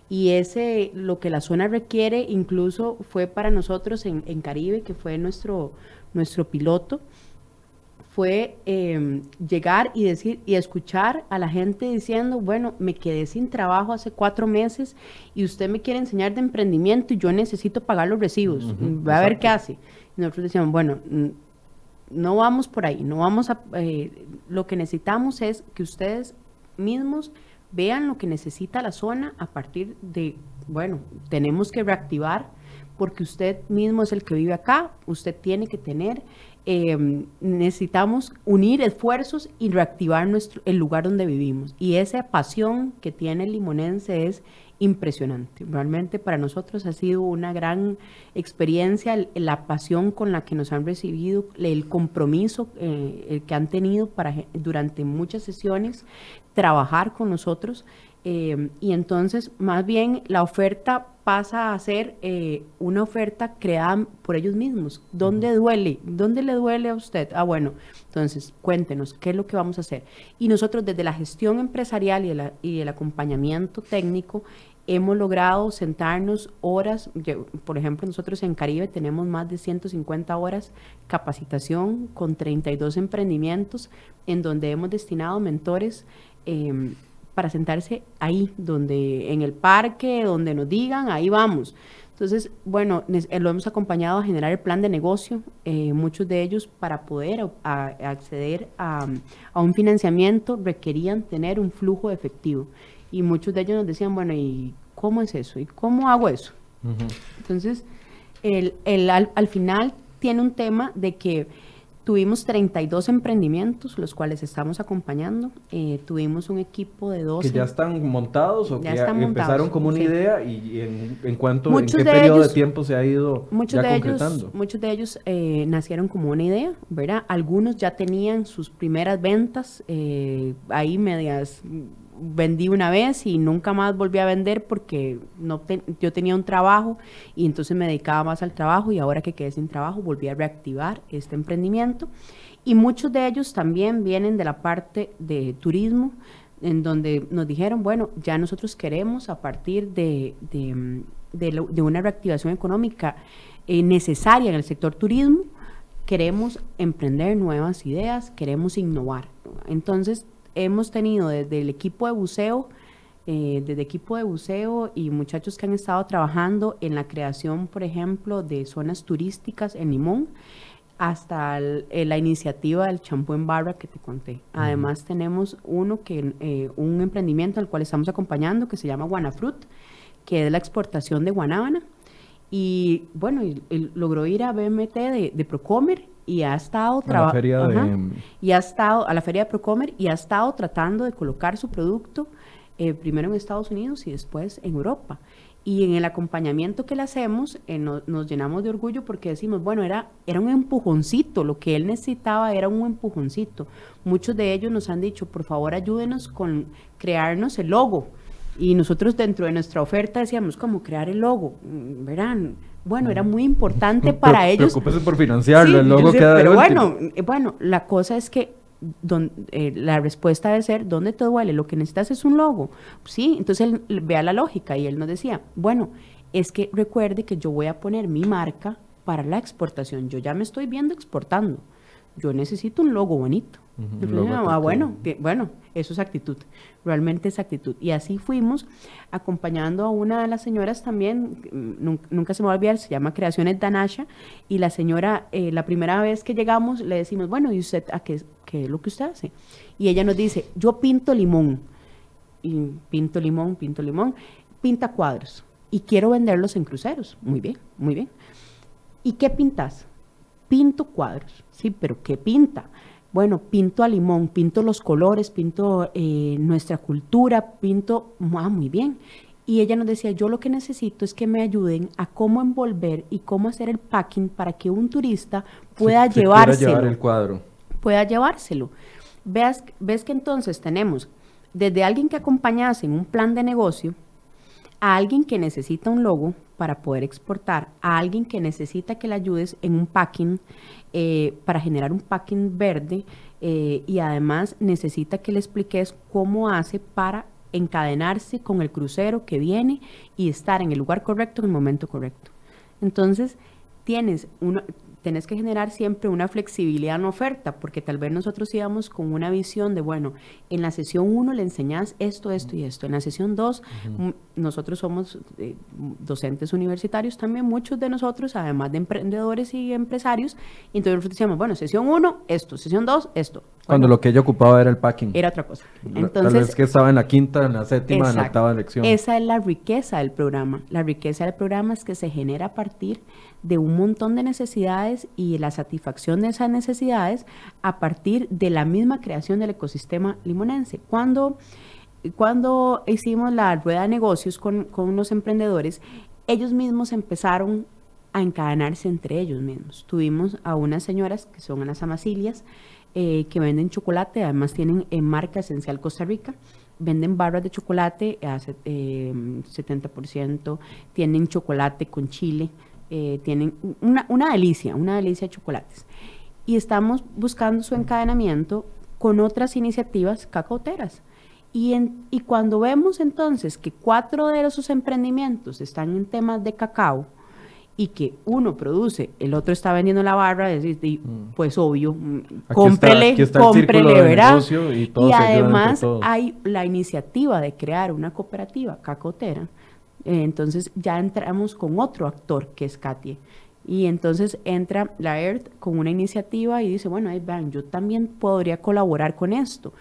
Y ese, lo que la zona requiere, incluso fue para nosotros en, en Caribe, que fue nuestro, nuestro piloto, fue eh, llegar y decir y escuchar a la gente diciendo, bueno, me quedé sin trabajo hace cuatro meses y usted me quiere enseñar de emprendimiento y yo necesito pagar los recibos. Va a ver qué hace. Y nosotros decíamos, bueno, mm, no vamos por ahí, no vamos a... eh, lo que necesitamos es que ustedes mismos vean lo que necesita la zona a partir de, bueno, tenemos que reactivar porque usted mismo es el que vive acá, usted tiene que tener, eh, necesitamos unir esfuerzos y reactivar nuestro, el lugar donde vivimos. Y esa pasión que tiene el limonense es impresionante. Realmente para nosotros ha sido una gran experiencia la pasión con la que nos han recibido, el compromiso eh, que han tenido para durante muchas sesiones trabajar con nosotros. Eh, y entonces, más bien, la oferta pasa a ser eh, una oferta creada por ellos mismos. ¿Dónde duele? ¿Dónde le duele a usted? Ah, bueno, entonces cuéntenos qué es lo que vamos a hacer. Y nosotros desde la gestión empresarial y, de la- y el acompañamiento técnico hemos logrado sentarnos horas, yo- por ejemplo, nosotros en Caribe tenemos más de 150 horas capacitación con 32 emprendimientos en donde hemos destinado mentores em, para sentarse ahí, donde en el parque, donde nos digan, ahí vamos. Entonces, bueno, eh, lo hemos acompañado a generar el plan de negocio, eh, muchos de ellos para poder a- a- acceder a, a un financiamiento requerían tener un flujo efectivo. Y muchos de ellos nos decían, bueno, ¿y cómo es eso? ¿Y cómo hago eso? Entonces, el, el- al, al final tiene un tema de que tuvimos 32 emprendimientos, los cuales estamos acompañando. Eh, tuvimos un equipo de 12. ¿Que ya están montados o Ya que están empezaron montados, como una sí. idea y en, en cuánto, Muchos en qué de periodo ellos- de tiempo se ha ido Muchos ya de, concretando? ellos, muchos de ellos eh, nacieron como una idea, ¿verdad? Algunos ya tenían sus primeras ventas, eh, ahí medias, vendí una vez y nunca más volví a vender porque no te- yo tenía un trabajo y entonces me dedicaba más al trabajo y ahora que quedé sin trabajo volví a reactivar este emprendimiento. Y muchos de ellos también vienen de la parte de turismo, en donde nos dijeron, bueno, ya nosotros queremos a partir de, de, mm, de lo- de una reactivación económica eh, necesaria en el sector turismo, queremos emprender nuevas ideas, queremos innovar. Entonces, hemos tenido desde el equipo de buceo eh, desde equipo de buceo y muchachos que han estado trabajando en la creación, por ejemplo, de zonas turísticas en Limón, hasta eh, la iniciativa del champú en barra que te conté. Además tenemos uno que, eh, un emprendimiento al cual estamos acompañando que se llama Guanafruit, que es la exportación de guanábana. Y bueno, logró ir a BMT de, de Procomer y ha estado trabajando y ha estado a la feria de Procomer y ha estado tratando de colocar su producto eh, primero en Estados Unidos y después en Europa. Y en el acompañamiento que le hacemos, eh, nos llenamos de orgullo porque decimos, bueno, era, era un empujoncito, lo que él necesitaba era un empujoncito. Muchos de ellos nos han dicho, por favor, ayúdenos con crearnos el logo. Y nosotros dentro de nuestra oferta decíamos, ¿cómo crear el logo? Mm, verán, bueno, era muy importante (laughs) para ellos. Preocúpese por financiarlo, el logo queda Pero bueno, eh, bueno, la cosa es que eh, la respuesta debe ser, ¿dónde te duele? Lo que necesitas es un logo. Sí, entonces él vea la lógica y él nos decía, bueno, es que recuerde que yo voy a poner mi marca para la exportación. Yo ya me estoy viendo exportando. Yo necesito un logo bonito. Ah, bueno, bueno, eso es actitud, realmente es actitud. Y así fuimos acompañando a una de las señoras también, mm, nunca, se me va a olvidar, se llama Creaciones Danasha, y la señora, eh, la primera vez que llegamos le decimos, bueno, ¿y usted a qué, qué es lo que usted hace? Y ella nos dice, yo pinto limón, y pinto limón, pinto limón, pinta cuadros, y quiero venderlos en cruceros. Muy bien, muy bien. ¿Y qué pintas? Pinto cuadros, sí, pero ¿qué pinta? Bueno, pinto a limón, pinto los colores, pinto eh, nuestra cultura, pinto, ah, muy bien. Y ella nos decía, yo lo que necesito es que me ayuden a cómo envolver y cómo hacer el packing para que un turista pueda llevárselo. llevar el cuadro. Pueda llevárselo. Veas, ves que entonces tenemos desde alguien que acompañase en un plan de negocio, a alguien que necesita un logo para poder exportar, a alguien que necesita que le ayudes en un packing, eh, para generar un packing verde eh, y además necesita que le expliques cómo hace para encadenarse con el crucero que viene y estar en el lugar correcto en el momento correcto. Entonces, tienes uno, tenés que generar siempre una flexibilidad en oferta, porque tal vez nosotros íbamos con una visión de, bueno, en la sesión 1 le enseñas esto, esto y esto. En la sesión 2, nosotros somos eh, docentes universitarios también, muchos de nosotros, además de emprendedores y empresarios, y entonces nosotros decíamos, bueno, sesión 1, esto, sesión 2, esto. Cuando lo que ella ocupaba era el packing. Era otra cosa. Entonces, tal vez que estaba en la quinta, en la séptima, en la octava lección. Esa es la riqueza del programa. La riqueza del programa es que se genera a partir de un montón de necesidades y la satisfacción de esas necesidades a partir de la misma creación del ecosistema limonense. Cuando, cuando hicimos la rueda de negocios con, con los emprendedores, ellos mismos empezaron a encadenarse entre ellos mismos. Tuvimos a unas señoras que son las amacilias, eh, que venden chocolate, además tienen en marca Esencial Costa Rica, venden barras de chocolate a 70%, eh, tienen chocolate con chile, eh, tienen una, una, delicia, una delicia de chocolates. Y estamos buscando su encadenamiento con otras iniciativas cacaoteras. Y, en, y cuando vemos entonces que cuatro de esos emprendimientos están en temas de cacao, y que uno produce, el otro está vendiendo la barra, decir, mm. pues obvio, mm, cómprele, cómprele, ¿verdad? Y, y además hay la iniciativa de crear una cooperativa cacotera entonces ya entramos con otro actor que es Katie. Y entonces entra la ERT con una iniciativa y dice, bueno, ahí vean, yo también podría colaborar con esto.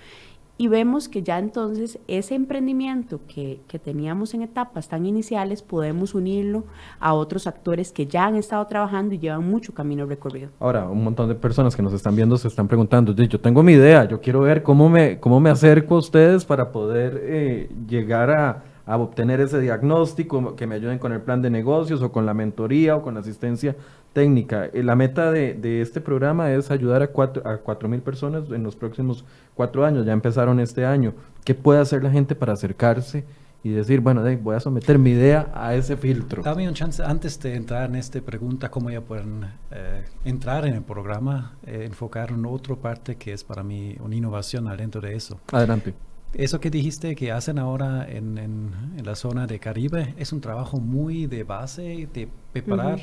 Y vemos que ya entonces ese emprendimiento que, que, teníamos en etapas tan iniciales podemos unirlo a otros actores que ya han estado trabajando y llevan mucho camino recorrido. Ahora, un montón de personas que nos están viendo se están preguntando, yo tengo mi idea, yo quiero ver cómo me, cómo me acerco a ustedes para poder eh, llegar a, a obtener ese diagnóstico, que me ayuden con el plan de negocios o con la mentoría o con la asistencia técnica. Eh, la meta de, este programa es ayudar a cuatro, a cuatro mil personas en los próximos cuatro años, ya empezaron este año. ¿Qué puede hacer la gente para acercarse? y decir, bueno, voy a someter mi idea a ese filtro. Dame un chance, antes de entrar en esta pregunta, cómo ya pueden eh, entrar en el programa, eh, enfocar en otra parte que es para mí una innovación dentro de eso. Adelante. Eso que dijiste que hacen ahora en, en, la zona de Caribe es un trabajo muy de base, de preparar,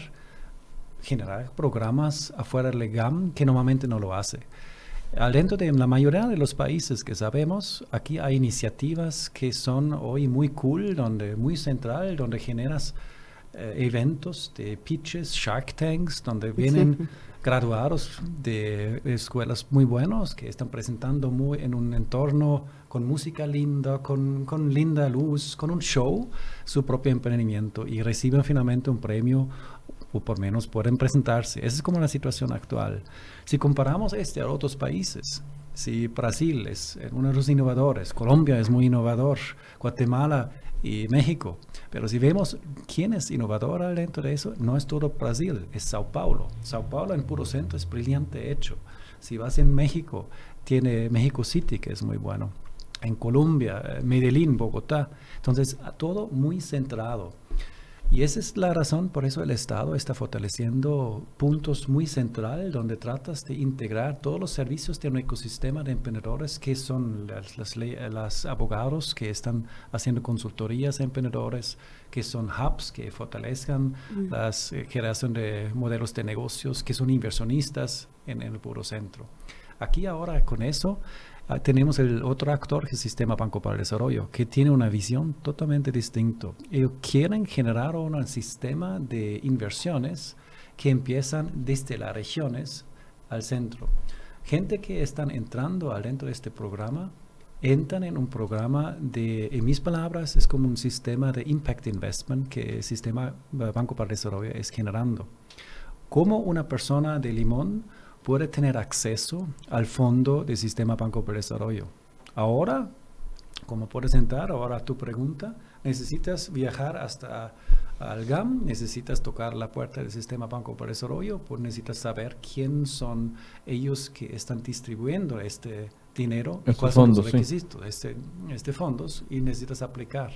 generar programas afuera del GAM que normalmente no lo hace. Dentro de la mayoría de los países que sabemos, aquí hay iniciativas que son hoy muy cool, donde muy central, donde generas eh, eventos de pitches, Shark Tanks, donde vienen graduados de escuelas muy buenos que están presentando muy en un entorno con música linda, con, con linda luz, con un show, su propio emprendimiento y reciben finalmente un premio o por menos pueden presentarse. Esa es como la situación actual. Si comparamos este a otros países, si Brasil es uno de los innovadores, Colombia es muy innovador, Guatemala y México, pero si vemos quién es innovador dentro de eso, no es todo Brasil, es Sao Paulo. Sao Paulo en puro centro es brillante hecho. Si vas en México, tiene México City, que es muy bueno. En Colombia, eh, Medellín, Bogotá. Entonces, todo muy centrado. Y esa es la razón, por eso el Estado está fortaleciendo puntos muy centrales donde tratas de integrar todos los servicios de un ecosistema de emprendedores que son las, abogados que están haciendo consultorías a emprendedores, que son hubs que fortalezcan la eh, generación de modelos de negocios, que son inversionistas en, en el puro centro. Aquí ahora con eso tenemos el otro actor, el Sistema Banco para el Desarrollo, que tiene una visión totalmente distinta. Ellos quieren generar un sistema de inversiones que empiezan desde las regiones al centro. Gente que están entrando dentro de este programa, entran en un programa de, en mis palabras, es como un sistema de impact investment que el Sistema Banco para el Desarrollo es generando. Como una persona de Limón puede tener acceso al fondo del Sistema Banco para Desarrollo. Ahora, como puedes entrar, ahora tu pregunta, necesitas viajar hasta al GAM, necesitas tocar la puerta del Sistema Banco para Desarrollo, pues necesitas saber quién son ellos que están distribuyendo este dinero, cuáles son los requisitos de este, este fondos y necesitas aplicar.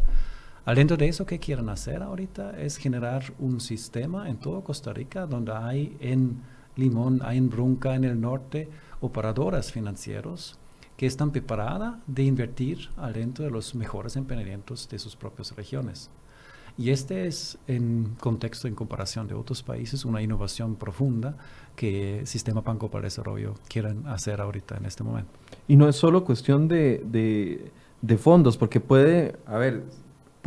Adentro de eso, ¿qué quieren hacer ahorita? Es generar un sistema en todo Costa Rica donde hay en Limón, hay en el norte, operadoras financieros que están preparadas de invertir adentro de los mejores emprendimientos de sus propias regiones. Y este es, en contexto, en comparación de otros países, una innovación profunda que Sistema Banco para el Desarrollo quieren hacer ahorita en este momento. Y no es solo cuestión de, de, de fondos, porque puede, a ver,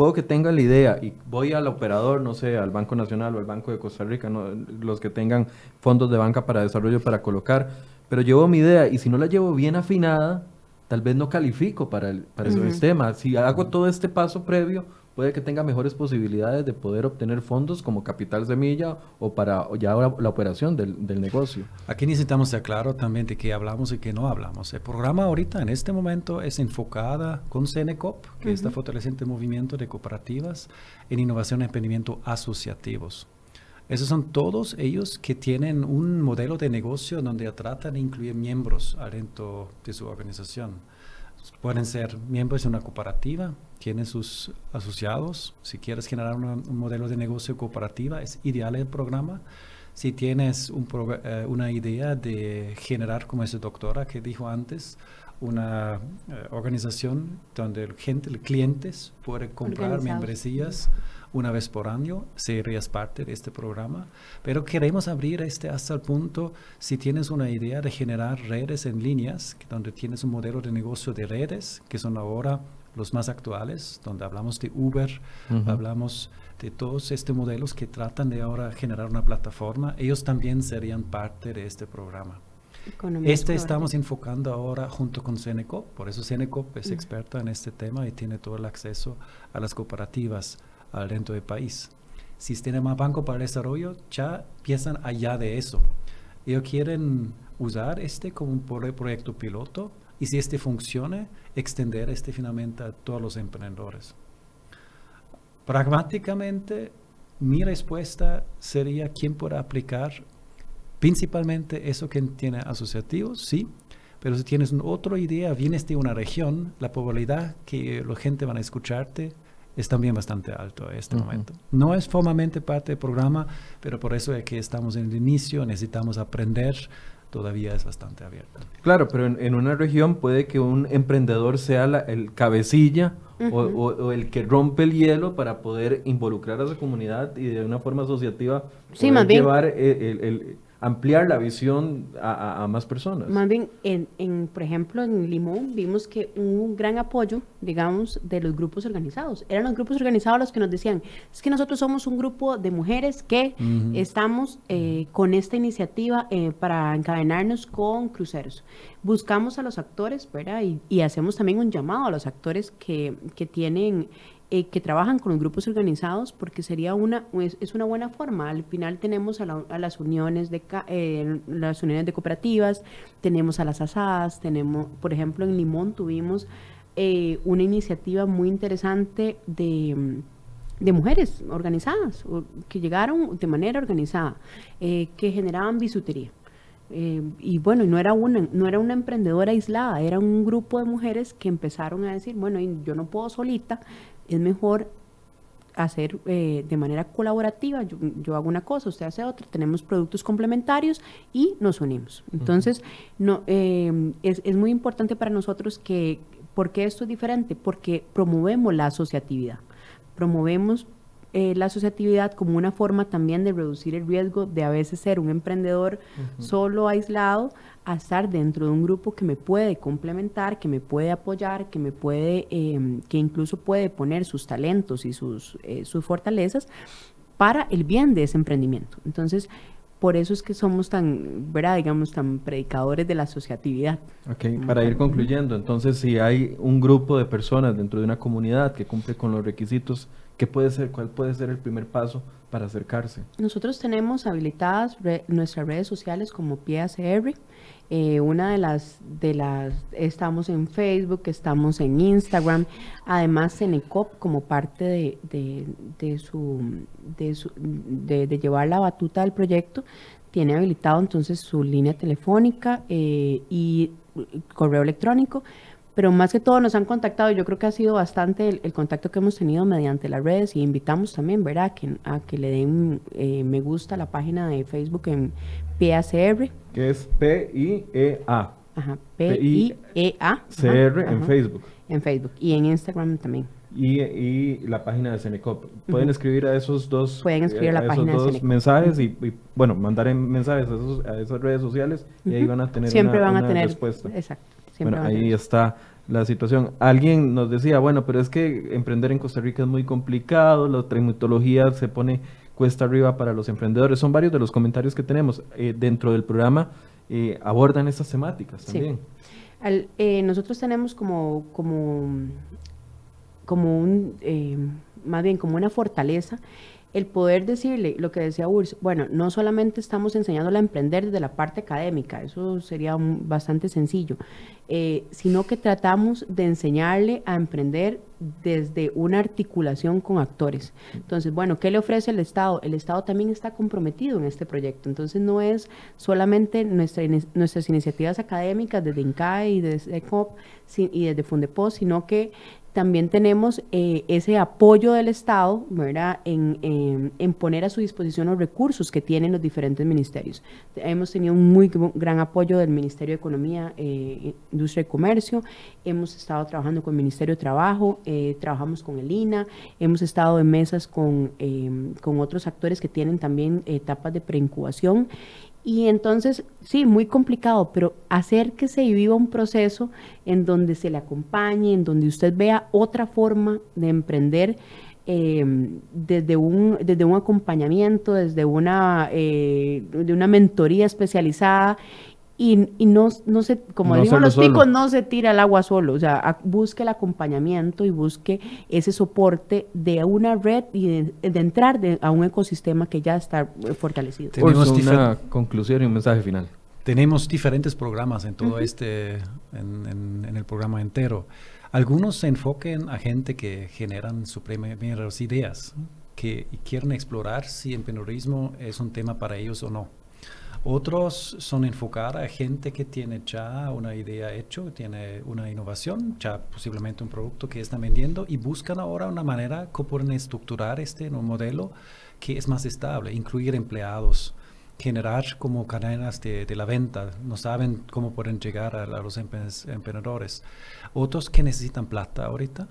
puedo que tenga la idea y voy al operador, no sé, al Banco Nacional o al Banco de Costa Rica, los que tengan fondos de banca para desarrollo para colocar, pero llevo mi idea y si no la llevo bien afinada, tal vez no califico para el, para ese sistema. Si hago todo este paso previo, puede que tenga mejores posibilidades de poder obtener fondos como capital semilla o para ya la, la operación del, del, negocio. Aquí necesitamos ser claro también de qué hablamos y qué no hablamos. El programa ahorita en este momento es enfocada con Cenecop, que está fortaleciendo el movimiento de cooperativas en innovación y emprendimiento asociativos. Esos son todos ellos que tienen un modelo de negocio donde tratan de incluir miembros dentro de su organización. Pueden ser miembros de una cooperativa, tienen sus asociados. Si quieres generar un modelo de negocio cooperativa, es ideal el programa. Si tienes eh, una idea de generar, como ese doctora que dijo antes, una eh, organización donde gente, clientes pueden comprar membresías una vez por año, serías parte de este programa. Pero queremos abrir este hasta el punto, si tienes una idea de generar redes en líneas, donde tienes un modelo de negocio de redes, que son ahora los más actuales, donde hablamos de Uber, hablamos de todos estos modelos que tratan de ahora generar una plataforma, ellos también serían parte de este programa. este estamos enfocando ahora junto con Ceneco, por eso Ceneco es experta en este tema y tiene todo el acceso a las cooperativas al dentro del país. Sistema Banco para el Desarrollo ya piensan allá de eso. Ellos quieren usar este como un proyecto piloto y si este funcione, extender este finalmente a todos los emprendedores. Pragmáticamente, mi respuesta sería quién puede aplicar principalmente eso que tiene asociativos, sí, pero si tienes otra idea, vienes de una región, la probabilidad que la gente van a escucharte es también bastante alto a este momento. No es formalmente parte del programa, pero por eso es que estamos en el inicio, necesitamos aprender, todavía es bastante abierto. Claro, pero en, una región puede que un emprendedor sea el cabecilla o, el que rompe el hielo para poder involucrar a su comunidad y de una forma asociativa sí, más llevar el, ampliar la visión a, más personas. Más bien, en, en, por ejemplo, en Limón vimos que un gran apoyo, digamos, de los grupos organizados. Eran los grupos organizados los que nos decían, es que nosotros somos un grupo de mujeres que estamos eh, con esta iniciativa eh, para encadenarnos con cruceros. Buscamos a los actores, ¿verdad? Y, y hacemos también un llamado a los actores que, que tienen eh, que trabajan con los grupos organizados porque sería una es, una buena forma. Al final tenemos a, las uniones de eh, las uniones de cooperativas tenemos a las asadas tenemos por ejemplo en Limón tuvimos eh, una iniciativa muy interesante de de mujeres organizadas que llegaron de manera organizada que generaban bisutería. Y bueno, no era, una, no era una emprendedora aislada, era un grupo de mujeres que empezaron a decir, bueno, yo no puedo solita, es mejor hacer eh, de manera colaborativa, yo, hago una cosa, usted hace otra, tenemos productos complementarios y nos unimos. Entonces, no, eh, es, es, muy importante para nosotros que, ¿por qué esto es diferente? Porque promovemos la asociatividad, promovemos eh, la asociatividad como una forma también de reducir el riesgo de a veces ser un emprendedor solo, aislado, a estar dentro de un grupo que me puede complementar, que me puede apoyar, que me puede, em, que incluso puede poner sus talentos y sus, eh, sus fortalezas para el bien de ese emprendimiento. Entonces, por eso es que somos tan, ¿verdad? digamos, tan predicadores de la asociatividad. Ok, para ir concluyendo, entonces si hay un grupo de personas dentro de una comunidad que cumple con los requisitos, ¿qué puede ser, cuál puede ser el primer paso para acercarse? Nosotros tenemos habilitadas nuestras redes sociales como PACR, eh, una de las, de las, estamos en Facebook, estamos en Instagram, además Senecop como parte de, de, su, de, su de, llevar la batuta del proyecto, tiene habilitado entonces su línea telefónica eh, y correo electrónico, pero más que todo nos han contactado, yo creo que ha sido bastante el, contacto que hemos tenido mediante las redes y invitamos también, ¿verdad?, a que, a que le den eh, me gusta a la página de Facebook en PACR. Que es P-I-E-A. Ajá, P-I-E-A. C-R en Facebook. En Facebook y en Instagram también. Y, y la página de Cenecop. Pueden escribir a esos dos, Pueden escribir a, la página esos dos mensajes y, bueno, mandar en mensajes a, esos, a, esas redes sociales y ahí van a tener Siempre una, van a tener, respuesta. Exacto. Bueno, ahí está la situación. Alguien nos decía, bueno, pero es que emprender en Costa Rica es muy complicado, la trimitología se pone cuesta arriba para los emprendedores. Son varios de los comentarios que tenemos eh, dentro del programa, eh, abordan estas temáticas también. Eh, nosotros tenemos como, como, como un, más bien como una fortaleza el poder decirle lo que decía Urs, bueno, no solamente estamos enseñándole a emprender desde la parte académica, eso sería bastante sencillo, eh, sino que tratamos de enseñarle a emprender desde una articulación con actores. Entonces, bueno, ¿qué le ofrece el Estado? El Estado también está comprometido en este proyecto, entonces no es solamente nuestra, nuestras iniciativas académicas desde INCAE y desde ECOP y desde Fundepos, sino que también tenemos eh, ese apoyo del Estado ¿verdad? En, en, poner a su disposición los recursos que tienen los diferentes ministerios. Hemos tenido un muy gran apoyo del Ministerio de Economía, eh, Industria y Comercio, hemos estado trabajando con el Ministerio de Trabajo, eh, trabajamos con el INA, hemos estado en mesas con, con otros actores que tienen también etapas de preincubación y entonces, sí, muy complicado, pero hacer que se viva un proceso en donde se le acompañe, en donde usted vea otra forma de emprender eh, desde, un, desde un acompañamiento, desde una, eh, de una mentoría especializada y, y no, no se, como no los picos, no se tira al agua solo, o sea, busque el acompañamiento y busque ese soporte de una red y de, entrar a un ecosistema que ya está eh, fortalecido. Tenemos una conclusión y un mensaje final. Tenemos diferentes programas en todo este, en, en, el programa entero. Algunos se enfoquen a gente que generan sus primeras ideas, que quieren explorar si el emprendedurismo es un tema para ellos o no otros son enfocar a gente que tiene ya una idea hecho, tiene una innovación, ya posiblemente un producto que está vendiendo y buscan ahora una manera que pueden estructurar este un modelo que es más estable, incluir empleados, generar como cadenas de, la venta, no saben cómo pueden llegar a, los emprendedores. Otros que necesitan plata ahorita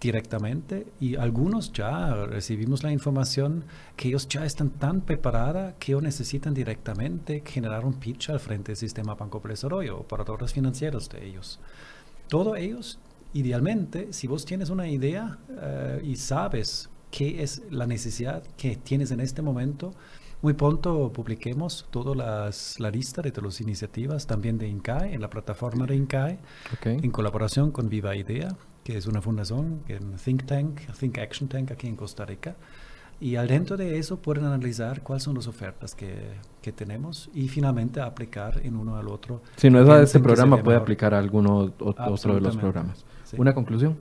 directamente y algunos ya recibimos la información que ellos ya están tan preparados que ellos necesitan directamente generar un pitch al frente del sistema Banco Desarrollo, operadores financieros de ellos. Todos ellos, idealmente, si vos tienes una idea eh, y sabes qué es la necesidad que tienes en este momento, muy pronto publiquemos toda la lista de todas las iniciativas, también de INCAE, en la plataforma de INCAE, en colaboración con Viva Idea que es una fundación, un think tank, think action tank aquí en Costa Rica. Y al dentro de eso pueden analizar cuáles son las ofertas que, que tenemos y finalmente aplicar en uno al otro. Si no es a este programa, puede aplicar a alguno otro de los programas. ¿Una conclusión?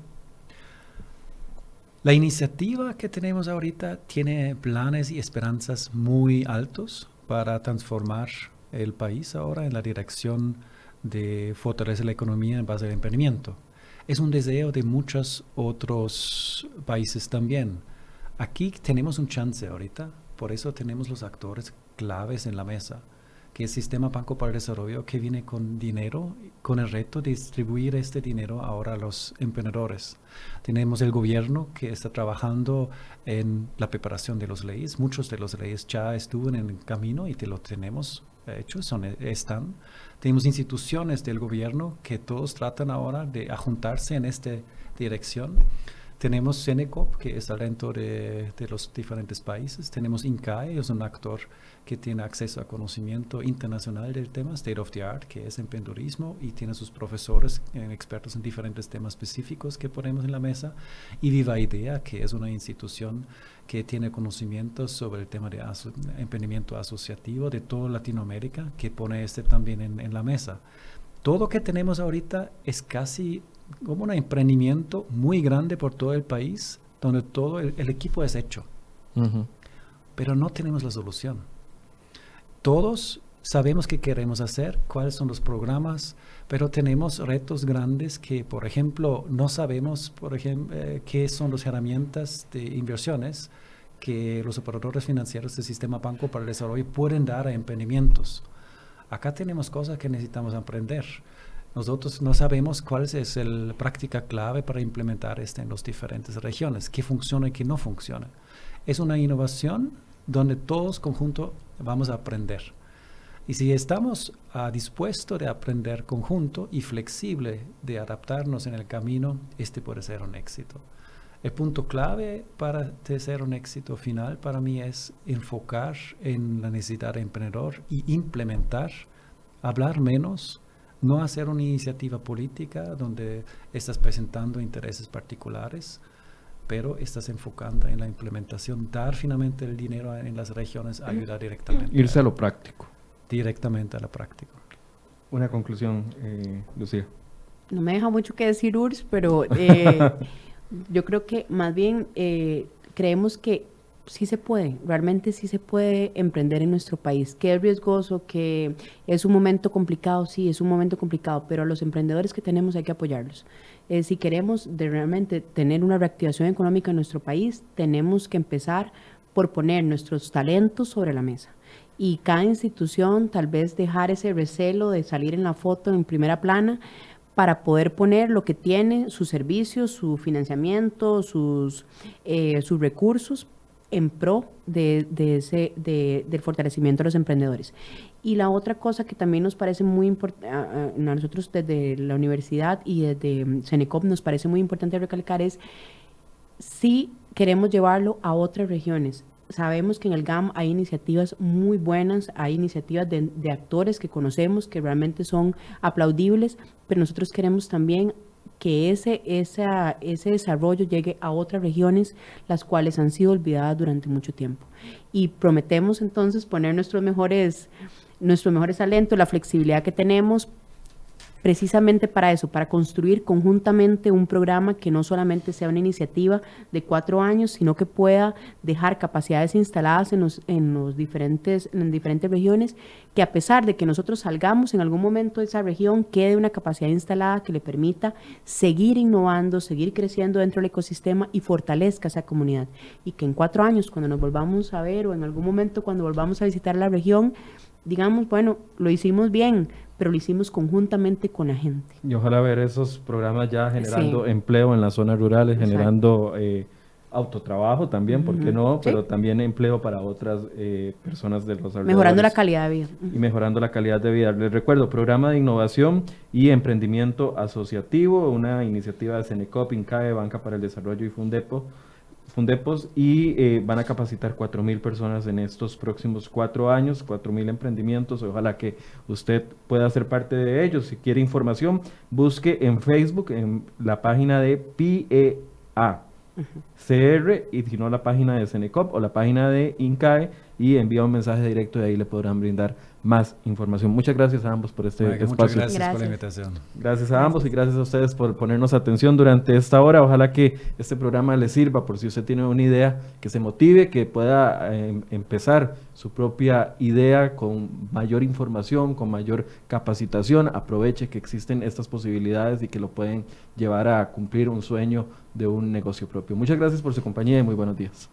La iniciativa que tenemos ahorita tiene planes y esperanzas muy altos para transformar el país ahora en la dirección de fortalecer la economía en base al emprendimiento es un deseo de muchos otros países también. Aquí tenemos un chance ahorita, por eso tenemos los actores claves en la mesa, que el Sistema Banco para el Desarrollo, que viene con dinero, con el reto de distribuir este dinero ahora a los emprendedores. Tenemos el gobierno que está trabajando en la preparación de las leyes. Muchos de las leyes ya estuvieron en camino y te lo tenemos hecho, son, están. Tenemos instituciones del gobierno que todos tratan ahora de ajuntarse en esta dirección. Tenemos Senecop, que es dentro de, de, los diferentes países. Tenemos INCAE, es un actor que tiene acceso a conocimiento internacional del tema, State of the Art, que es emprendedurismo, y tiene sus profesores eh, expertos en diferentes temas específicos que ponemos en la mesa. Y Viva Idea, que es una institución que tiene conocimientos sobre el tema de emprendimiento asociativo de toda Latinoamérica, que pone este también en, la mesa. Todo lo que tenemos ahorita es casi como un emprendimiento muy grande por todo el país, donde todo el, equipo es hecho. Pero no tenemos la solución. Todos sabemos qué queremos hacer, cuáles son los programas, pero tenemos retos grandes que, por ejemplo, no sabemos, por ejemplo, eh, qué son las herramientas de inversiones que los operadores financieros del sistema Banco para el Desarrollo pueden dar a emprendimientos. Acá tenemos cosas que necesitamos aprender. Nosotros no sabemos cuál es la práctica clave para implementar esto en las diferentes regiones, qué funciona y qué no funciona. Es una innovación donde todos conjuntos vamos a aprender. Y si estamos uh, dispuestos de aprender conjunto y flexible de adaptarnos en el camino, este puede ser un éxito. El punto clave para ser un éxito final para mí es enfocar en la necesidad del emprendedor y implementar, hablar menos, no hacer una iniciativa política donde estás presentando intereses particulares, pero estás enfocando en la implementación, dar finalmente el dinero en las regiones, ayudar directamente. Irse a lo práctico directamente a la práctica. Una conclusión, eh, Lucía. No me deja mucho que decir URSS, pero (laughs) eh, yo creo que más bien eh, creemos que sí se puede, realmente sí se puede emprender en nuestro país, que es riesgoso, que es un momento complicado, sí, es un momento complicado, pero a los emprendedores que tenemos hay que apoyarlos. si queremos realmente tener una reactivación económica en nuestro país, tenemos que empezar por poner nuestros talentos sobre la mesa y cada institución tal vez dejar ese recelo de salir en la foto en primera plana para poder poner lo que tiene, sus servicios, su financiamiento, sus, eh, sus recursos en pro de, ese, del fortalecimiento de los emprendedores. Y la otra cosa que también nos parece muy importante, a nosotros desde la universidad y desde Senecop nos parece muy importante recalcar es si queremos llevarlo a otras regiones sabemos que en el GAM hay iniciativas muy buenas, hay iniciativas de, actores que conocemos que realmente son aplaudibles, pero nosotros queremos también que ese, ese desarrollo llegue a otras regiones, las cuales han sido olvidadas durante mucho tiempo. Y prometemos entonces poner nuestros mejores, nuestros mejores talentos, la flexibilidad que tenemos precisamente para eso, para construir conjuntamente un programa que no solamente sea una iniciativa de cuatro años, sino que pueda dejar capacidades instaladas en los, en los diferentes, en diferentes regiones, que a pesar de que nosotros salgamos en algún momento de esa región, quede una capacidad instalada que le permita seguir innovando, seguir creciendo dentro del ecosistema y fortalezca esa comunidad. Y que en cuatro años, cuando nos volvamos a ver o en algún momento cuando volvamos a visitar la región, digamos, bueno, lo hicimos bien, pero lo hicimos conjuntamente con la gente. Y ojalá ver esos programas ya generando empleo en las zonas rurales, generando eh, autotrabajo también, ¿por qué no? Pero también empleo para otras eh, personas de los Mejorando la calidad de vida. Y mejorando la calidad de vida. Les recuerdo, programa de innovación y emprendimiento asociativo, una iniciativa de Senecop, INCAE, Banca para el Desarrollo y Fundepo. Fundepos y eh, van a capacitar 4.000 personas en estos próximos cuatro años, 4.000 emprendimientos. Ojalá que usted pueda ser parte de ellos. Si quiere información, busque en Facebook, en la página de PEA, CR y si no la página de Senecop o la página de INCAE y envía un mensaje directo y ahí le podrán brindar más información. Muchas gracias a ambos por este espacio. Muchas gracias, por la invitación. Gracias a ambos y gracias a ustedes por ponernos atención durante esta hora. Ojalá que este programa le sirva por si usted tiene una idea que se motive, que pueda em, empezar su propia idea con mayor información, con mayor capacitación. Aproveche que existen estas posibilidades y que lo pueden llevar a cumplir un sueño de un negocio propio. Muchas gracias por su compañía y muy buenos días.